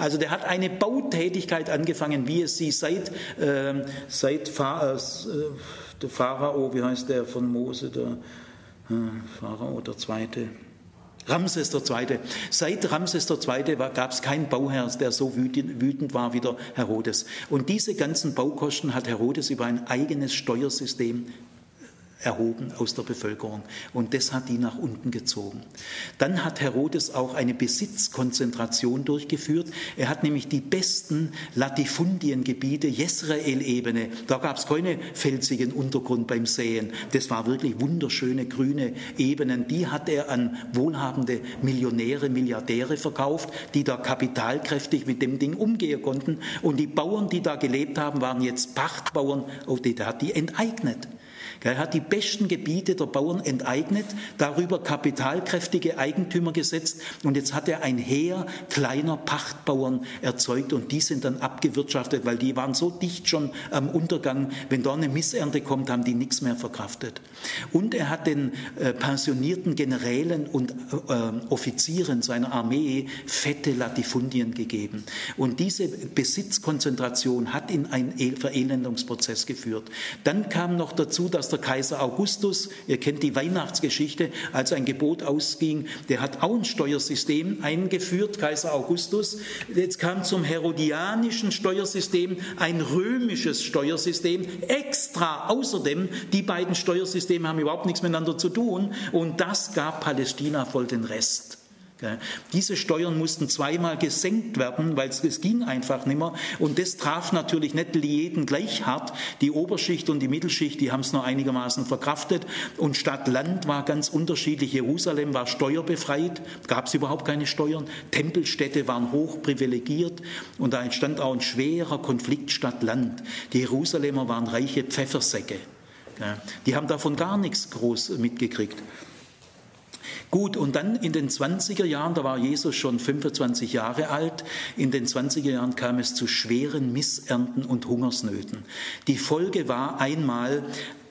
Also der hat eine Bautätigkeit angefangen, wie es sie seit, äh, seit Fa äh, der Pharao, wie heißt der von Mose, der äh, Pharao, der Zweite. Ramses II. Seit Ramses II. gab es keinen Bauherr, der so wütend war wie der Herodes. Und diese ganzen Baukosten hat Herodes über ein eigenes Steuersystem erhoben aus der Bevölkerung. Und das hat die nach unten gezogen. Dann hat Herodes auch eine Besitzkonzentration durchgeführt. Er hat nämlich die besten Latifundiengebiete, Jesrael-Ebene, da gab es keine felsigen Untergrund beim Säen. Das war wirklich wunderschöne grüne Ebenen. Die hat er an wohlhabende Millionäre, Milliardäre verkauft, die da kapitalkräftig mit dem Ding umgehen konnten. Und die Bauern, die da gelebt haben, waren jetzt Pachtbauern. Oh, der hat die enteignet. Er hat die besten Gebiete der Bauern enteignet, darüber kapitalkräftige Eigentümer gesetzt und jetzt hat er ein Heer kleiner Pachtbauern erzeugt und die sind dann abgewirtschaftet, weil die waren so dicht schon am Untergang. Wenn da eine Missernte kommt, haben die nichts mehr verkraftet. Und er hat den äh, pensionierten Generälen und äh, Offizieren seiner Armee fette Latifundien gegeben. Und diese Besitzkonzentration hat in einen Verelendungsprozess geführt. Dann kam noch dazu, dass der Kaiser Augustus, ihr kennt die Weihnachtsgeschichte, als ein Gebot ausging, der hat auch ein Steuersystem eingeführt, Kaiser Augustus. Jetzt kam zum herodianischen Steuersystem ein römisches Steuersystem extra. Außerdem, die beiden Steuersysteme haben überhaupt nichts miteinander zu tun und das gab Palästina voll den Rest. Diese Steuern mussten zweimal gesenkt werden, weil es, es ging einfach nicht mehr. Und das traf natürlich nicht jeden gleich hart. Die Oberschicht und die Mittelschicht, die haben es noch einigermaßen verkraftet. Und Stadt Land war ganz unterschiedlich. Jerusalem war steuerbefreit, gab es überhaupt keine Steuern. Tempelstädte waren hoch privilegiert. Und da entstand auch ein schwerer Konflikt Stadt-Land. Die Jerusalemer waren reiche Pfeffersäcke. Die haben davon gar nichts groß mitgekriegt. Gut, und dann in den 20er Jahren, da war Jesus schon 25 Jahre alt, in den 20er Jahren kam es zu schweren Missernten und Hungersnöten. Die Folge war einmal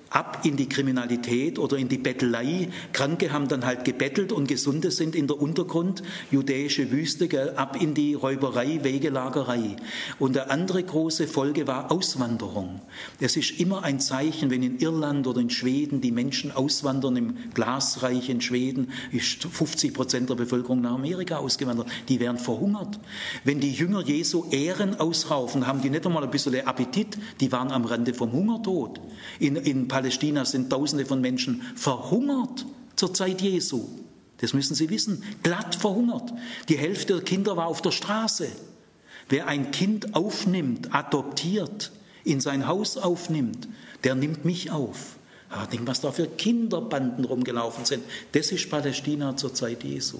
ab in die Kriminalität oder in die Bettelei. Kranke haben dann halt gebettelt und Gesunde sind in der Untergrund, judäische Wüste, gell, ab in die Räuberei, Wegelagerei. Und der andere große Folge war Auswanderung. Es ist immer ein Zeichen, wenn in Irland oder in Schweden die Menschen auswandern, im Glasreich in Schweden ist 50 Prozent der Bevölkerung nach Amerika ausgewandert. Die werden verhungert. Wenn die Jünger Jesu Ehren ausraufen, haben die nicht einmal ein bisschen Appetit, die waren am Rande vom Hungertod. In, in Palästina sind Tausende von Menschen verhungert zur Zeit Jesu. Das müssen Sie wissen. Glatt verhungert. Die Hälfte der Kinder war auf der Straße. Wer ein Kind aufnimmt, adoptiert, in sein Haus aufnimmt, der nimmt mich auf. Ah, denk, was da für Kinderbanden rumgelaufen sind. Das ist Palästina zur Zeit Jesu.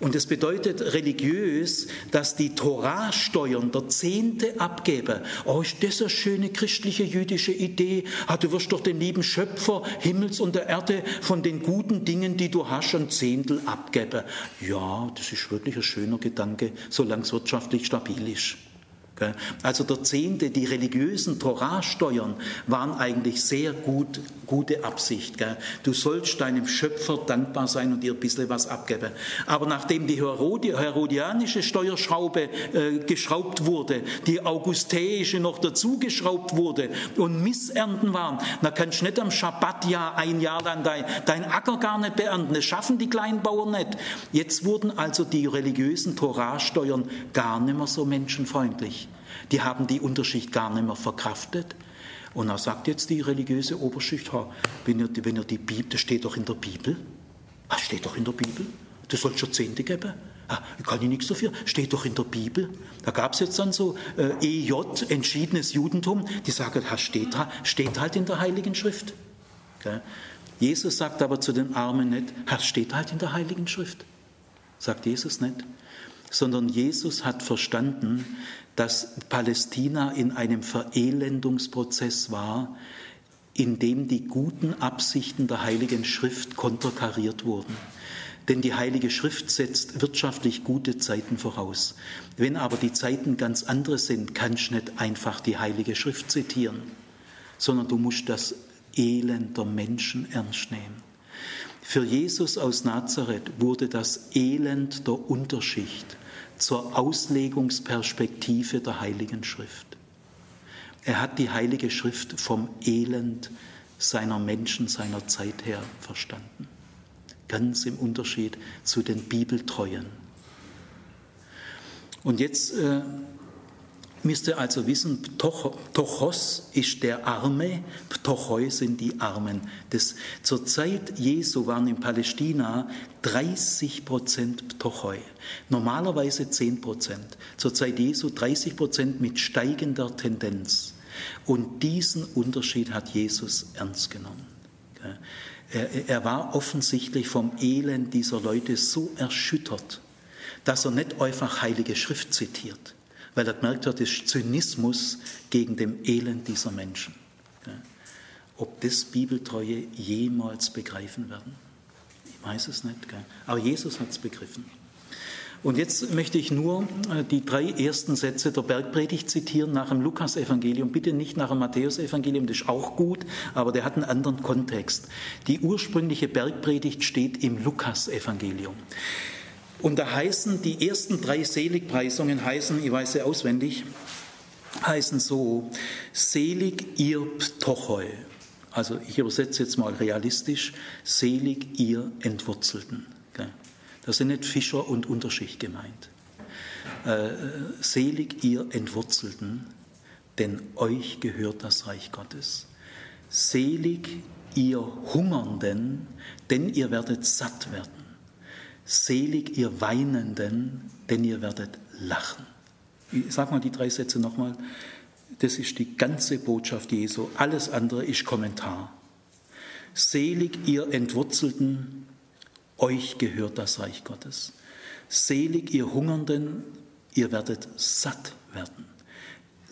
Und es bedeutet religiös, dass die Torah-Steuern der Zehnte abgeben. Oh, ist das eine schöne christliche jüdische Idee? Ah, du wirst doch den lieben Schöpfer Himmels und der Erde von den guten Dingen, die du hast, ein Zehntel abgeben. Ja, das ist wirklich ein schöner Gedanke, solange es wirtschaftlich stabil ist. Also der Zehnte, die religiösen Torah-Steuern waren eigentlich sehr gut, gute Absicht. Du sollst deinem Schöpfer dankbar sein und dir ein bisschen was abgeben. Aber nachdem die herodianische Steuerschraube äh, geschraubt wurde, die augustäische noch dazu geschraubt wurde und Missernten waren, dann kannst du nicht am Schabbatjahr ein Jahr lang dein, dein Acker gar nicht beernten. Das schaffen die Kleinbauern nicht. Jetzt wurden also die religiösen Torah-Steuern gar nicht mehr so menschenfreundlich. Die haben die Unterschicht gar nicht mehr verkraftet. Und da sagt jetzt die religiöse Oberschicht, wenn ihr, wenn ihr die Bibel, das steht doch in der Bibel, das steht doch in der Bibel, das soll schon Zehnte geben. Ah, kann ich nichts dafür, steht doch in der Bibel. Da gab es jetzt dann so äh, EJ, entschiedenes Judentum, die sagen, das steht, steht halt in der Heiligen Schrift. Okay? Jesus sagt aber zu den Armen nicht, das steht halt in der Heiligen Schrift. Sagt Jesus nicht. Sondern Jesus hat verstanden, dass Palästina in einem Verelendungsprozess war, in dem die guten Absichten der Heiligen Schrift konterkariert wurden. Denn die Heilige Schrift setzt wirtschaftlich gute Zeiten voraus. Wenn aber die Zeiten ganz andere sind, kannst du nicht einfach die Heilige Schrift zitieren, sondern du musst das Elend der Menschen ernst nehmen. Für Jesus aus Nazareth wurde das Elend der Unterschicht zur Auslegungsperspektive der Heiligen Schrift. Er hat die Heilige Schrift vom Elend seiner Menschen, seiner Zeit her verstanden. Ganz im Unterschied zu den Bibeltreuen. Und jetzt äh, müsst ihr also wissen, Ptochos ist der Arme, Ptochoi sind die Armen. Das, zur Zeit Jesu waren in Palästina 30 Prozent Ptochoi, normalerweise 10 Prozent. Zur Zeit Jesu 30 Prozent mit steigender Tendenz. Und diesen Unterschied hat Jesus ernst genommen. Er war offensichtlich vom Elend dieser Leute so erschüttert, dass er nicht einfach Heilige Schrift zitiert weil er gemerkt hat, das ist Zynismus gegen dem Elend dieser Menschen. Ob das Bibeltreue jemals begreifen werden? Ich weiß es nicht, aber Jesus hat es begriffen. Und jetzt möchte ich nur äh, die drei ersten Sätze der Bergpredigt zitieren nach dem Lukas-Evangelium. Bitte nicht nach dem Matthäus-Evangelium, das ist auch gut, aber der hat einen anderen Kontext. Die ursprüngliche Bergpredigt steht im Lukas-Evangelium. Und da heißen die ersten drei Seligpreisungen heißen, ich weiß sie auswendig, heißen so, selig ihr Ptochoi. Also ich übersetze jetzt mal realistisch, selig ihr Entwurzelten. Da sind nicht Fischer und Unterschicht gemeint. Äh, selig ihr Entwurzelten, denn euch gehört das Reich Gottes. Selig ihr Hungernden, denn ihr werdet satt werden. Selig ihr Weinenden, denn ihr werdet lachen. Ich sage mal die drei Sätze nochmal. Das ist die ganze Botschaft Jesu. Alles andere ist Kommentar. Selig ihr Entwurzelten, euch gehört das Reich Gottes. Selig ihr Hungernden, ihr werdet satt werden.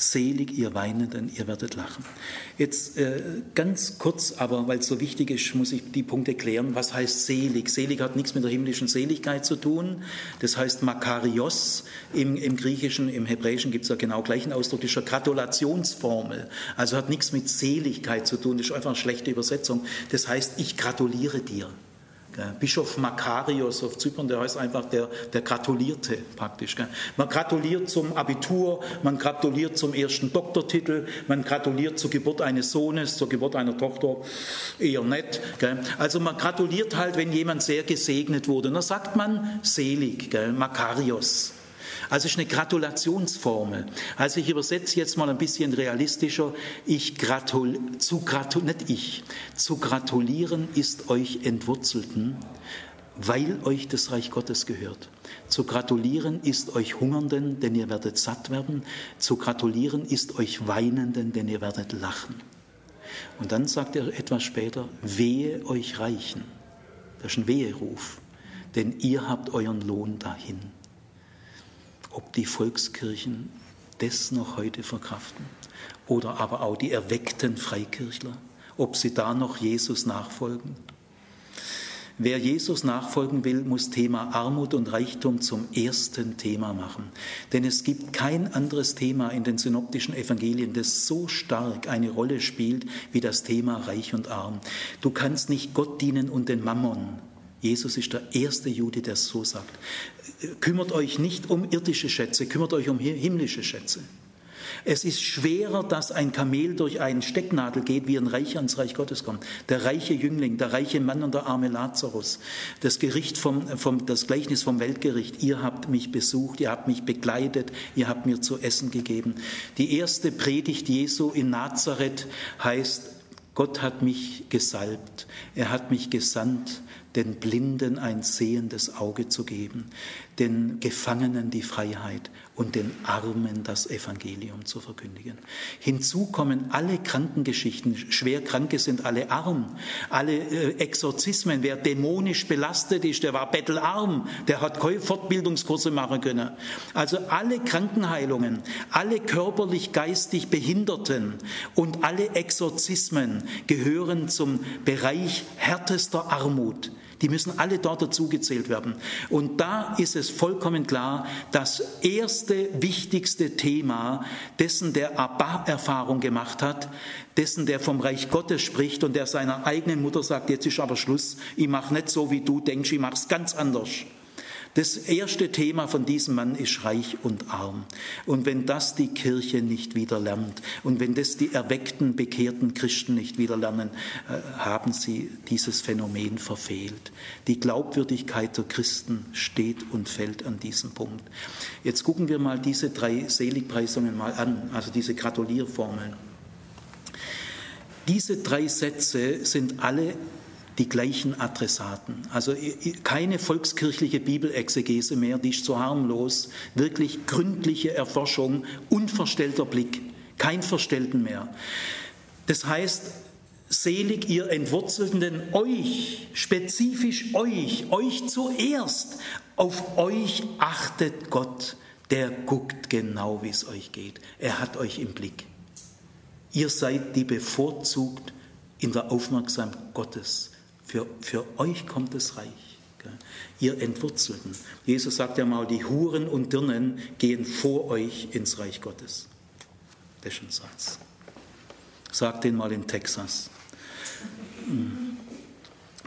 Selig ihr Weinenden, ihr werdet lachen. Jetzt äh, ganz kurz, aber weil es so wichtig ist, muss ich die Punkte klären. Was heißt selig? Selig hat nichts mit der himmlischen Seligkeit zu tun. Das heißt Makarios. Im, im Griechischen, im Hebräischen gibt es ja genau gleichen Ausdruck, das ist eine Gratulationsformel. Also hat nichts mit Seligkeit zu tun, das ist einfach eine schlechte Übersetzung. Das heißt, ich gratuliere dir. Bischof Makarios auf Zypern, der heißt einfach der, der Gratulierte praktisch. Man gratuliert zum Abitur, man gratuliert zum ersten Doktortitel, man gratuliert zur Geburt eines Sohnes, zur Geburt einer Tochter, eher nett. Also man gratuliert halt, wenn jemand sehr gesegnet wurde. Und da sagt man selig, Makarios. Also es ist eine Gratulationsformel. Also ich übersetze jetzt mal ein bisschen realistischer. Ich gratul zu gratul nicht ich. Zu gratulieren ist euch Entwurzelten, weil euch das Reich Gottes gehört. Zu gratulieren ist euch Hungernden, denn ihr werdet satt werden. Zu gratulieren ist euch Weinenden, denn ihr werdet lachen. Und dann sagt er etwas später, wehe euch Reichen. Das ist ein Weheruf. denn ihr habt euren Lohn dahin. Ob die Volkskirchen das noch heute verkraften oder aber auch die erweckten Freikirchler, ob sie da noch Jesus nachfolgen. Wer Jesus nachfolgen will, muss Thema Armut und Reichtum zum ersten Thema machen. Denn es gibt kein anderes Thema in den synoptischen Evangelien, das so stark eine Rolle spielt wie das Thema Reich und Arm. Du kannst nicht Gott dienen und den Mammon. Jesus ist der erste Jude, der es so sagt. Kümmert euch nicht um irdische Schätze, kümmert euch um himmlische Schätze. Es ist schwerer, dass ein Kamel durch einen Stecknadel geht, wie ein Reicher ins Reich Gottes kommt. Der reiche Jüngling, der reiche Mann und der arme Lazarus. Das Gericht vom, vom, das Gleichnis vom Weltgericht. Ihr habt mich besucht, ihr habt mich begleitet, ihr habt mir zu essen gegeben. Die erste Predigt Jesu in Nazareth heißt, Gott hat mich gesalbt, er hat mich gesandt, den Blinden ein sehendes Auge zu geben, den Gefangenen die Freiheit und den Armen das Evangelium zu verkündigen. Hinzu kommen alle Krankengeschichten. Schwerkranke sind alle arm. Alle äh, Exorzismen. Wer dämonisch belastet ist, der war bettelarm. Der hat keine Fortbildungskurse machen können. Also alle Krankenheilungen, alle körperlich, geistig Behinderten und alle Exorzismen gehören zum Bereich härtester Armut. Die müssen alle dort dazugezählt werden. Und da ist es vollkommen klar, das erste wichtigste Thema dessen, der Abba-Erfahrung gemacht hat, dessen, der vom Reich Gottes spricht und der seiner eigenen Mutter sagt, jetzt ist aber Schluss, ich mache nicht so, wie du denkst, ich mache es ganz anders. Das erste Thema von diesem Mann ist reich und arm. Und wenn das die Kirche nicht wieder lernt und wenn das die erweckten, bekehrten Christen nicht wieder lernen, äh, haben sie dieses Phänomen verfehlt. Die Glaubwürdigkeit der Christen steht und fällt an diesem Punkt. Jetzt gucken wir mal diese drei Seligpreisungen mal an, also diese Gratulierformeln. Diese drei Sätze sind alle die gleichen Adressaten. Also keine volkskirchliche Bibelexegese mehr, die ist zu harmlos. Wirklich gründliche Erforschung, unverstellter Blick, kein Verstellten mehr. Das heißt, selig ihr Entwurzelten, euch, spezifisch euch, euch zuerst, auf euch achtet Gott, der guckt genau, wie es euch geht. Er hat euch im Blick. Ihr seid die bevorzugt in der Aufmerksamkeit Gottes. Für, für euch kommt das Reich. Ihr Entwurzelten. Jesus sagt ja mal, die Huren und Dirnen gehen vor euch ins Reich Gottes. Das ist ein Satz. Sagt den mal in Texas. Hm.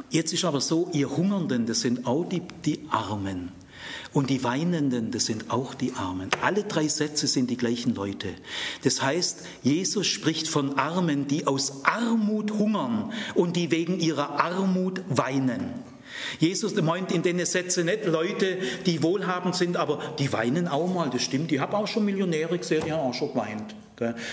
Jetzt ist aber so, ihr Hungernden, das sind auch die, die Armen. Und die Weinenden, das sind auch die Armen. Alle drei Sätze sind die gleichen Leute. Das heißt, Jesus spricht von Armen, die aus Armut hungern und die wegen ihrer Armut weinen. Jesus meint in den Sätzen nicht Leute, die wohlhabend sind, aber die weinen auch mal, das stimmt. Ich habe auch schon Millionäre gesehen, die haben auch schon geweint.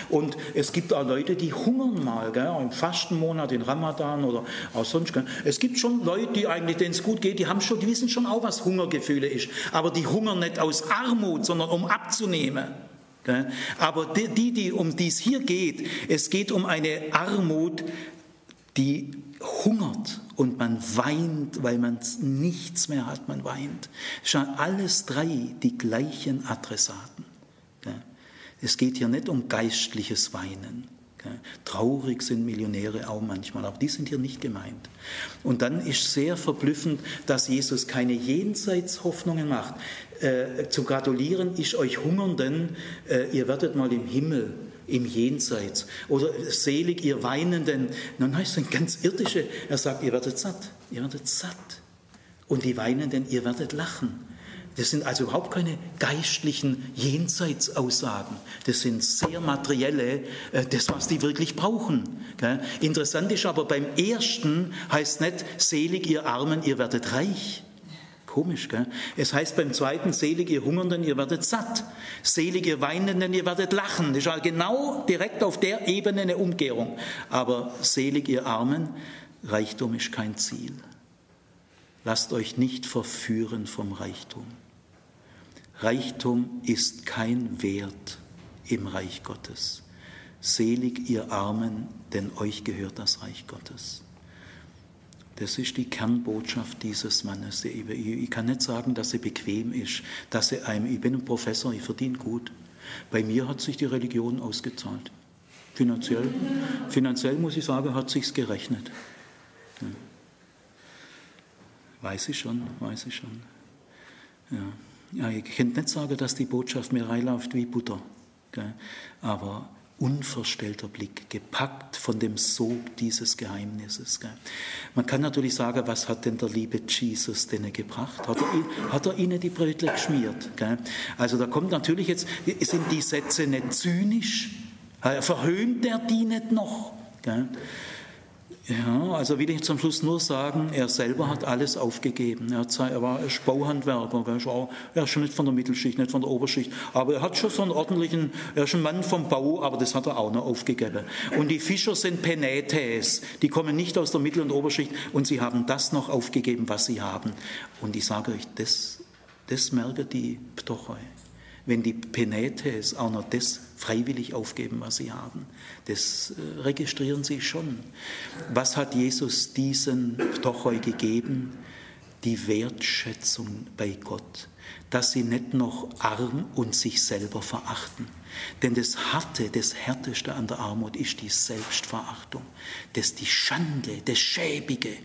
Und es gibt auch Leute, die hungern mal, im Fastenmonat, in Ramadan oder auch sonst. Es gibt schon Leute, die eigentlich, denen es gut geht, die haben schon, die wissen schon auch, was Hungergefühle ist. Aber die hungern nicht aus Armut, sondern um abzunehmen. Aber die, die, um die es hier geht, es geht um eine Armut, die hungert und man weint, weil man nichts mehr hat, man weint. Schon alles drei die gleichen Adressaten. Es geht hier nicht um geistliches Weinen. Traurig sind Millionäre auch manchmal, aber die sind hier nicht gemeint. Und dann ist sehr verblüffend, dass Jesus keine Jenseitshoffnungen macht. Äh, zu gratulieren ist euch Hungernden, äh, ihr werdet mal im Himmel, im Jenseits. Oder selig ihr Weinenden. Dann heißt es ganz irdische, er sagt, ihr werdet satt, ihr werdet satt. Und die Weinenden, ihr werdet lachen. Das sind also überhaupt keine geistlichen Jenseitsaussagen. Das sind sehr materielle, äh, das, was die wirklich brauchen. Interessant ist aber beim ersten heißt nicht, selig ihr Armen, ihr werdet reich. Komisch, gell? Es heißt beim zweiten, selig ihr Hungernden, ihr werdet satt. Selig ihr Weinenden, ihr werdet lachen. Das ist also genau direkt auf der Ebene eine Umkehrung. Aber selig ihr Armen, Reichtum ist kein Ziel. Lasst euch nicht verführen vom Reichtum. Reichtum ist kein Wert im Reich Gottes. Selig ihr Armen, denn euch gehört das Reich Gottes. Das ist die Kernbotschaft dieses Mannes. Ich kann nicht sagen, dass er bequem ist, dass er einem, ich bin ein Professor, ich verdiene gut. Bei mir hat sich die Religion ausgezahlt. Finanziell, finanziell muss ich sagen, hat sich's gerechnet. Ja. Weiß ich schon, weiß ich schon. Ja. Ja ich könnte nicht sagen, dass die Botschaft mir reinläuft wie Butter. Gell? Aber unverstellter Blick, gepackt von dem Sog dieses Geheimnisses. Gell? Man kann natürlich sagen, was hat denn der liebe Jesus denn gebracht? Hat er, hat er ihnen die Brötle geschmiert? Gell? Also da kommt natürlich jetzt, sind die Sätze nicht zynisch? Verhöhnt er die nicht noch? Gell? Ja, also will ich zum Schluss nur sagen, er selber hat alles aufgegeben. Er, er war er Bauhandwerker, er ist schon nicht von der Mittelschicht, nicht von der Oberschicht, aber er hat schon so einen ordentlichen, er ist ein Mann vom Bau, aber das hat er auch noch aufgegeben. Und die Fischer sind Penetes, die kommen nicht aus der Mittel- und Oberschicht und sie haben das noch aufgegeben, was sie haben. Und ich sage euch, das, das merken die Ptochoi wenn die Penetes auch noch das freiwillig aufgeben, was sie haben. Das äh, registrieren sie schon. Was hat Jesus diesen Ptochoi gegeben? Die Wertschätzung bei Gott, dass sie nicht noch arm und sich selber verachten. Denn das Harte, das Härteste an der Armut ist die Selbstverachtung, das die Schande, das Schäbige.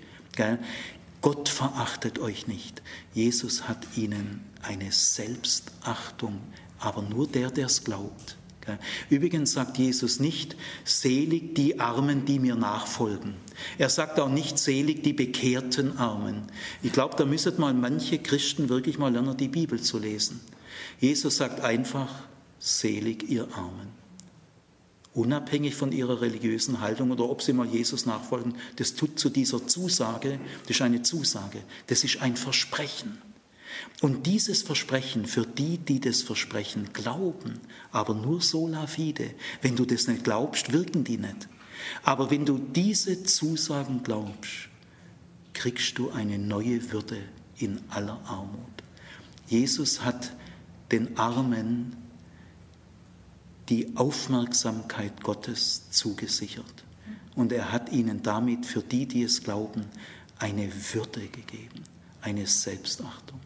Gott verachtet euch nicht. Jesus hat ihnen eine Selbstachtung, aber nur der, der es glaubt. Übrigens sagt Jesus nicht, selig die Armen, die mir nachfolgen. Er sagt auch nicht, selig die bekehrten Armen. Ich glaube, da müsstet mal manche Christen wirklich mal lernen, die Bibel zu lesen. Jesus sagt einfach, selig ihr Armen unabhängig von ihrer religiösen Haltung oder ob sie mal Jesus nachfolgen, das tut zu dieser Zusage, das ist eine Zusage, das ist ein Versprechen. Und dieses Versprechen für die, die das Versprechen glauben, aber nur sola fide, wenn du das nicht glaubst, wirken die nicht. Aber wenn du diese Zusagen glaubst, kriegst du eine neue Würde in aller Armut. Jesus hat den Armen die Aufmerksamkeit Gottes zugesichert. Und er hat ihnen damit für die, die es glauben, eine Würde gegeben, eine Selbstachtung.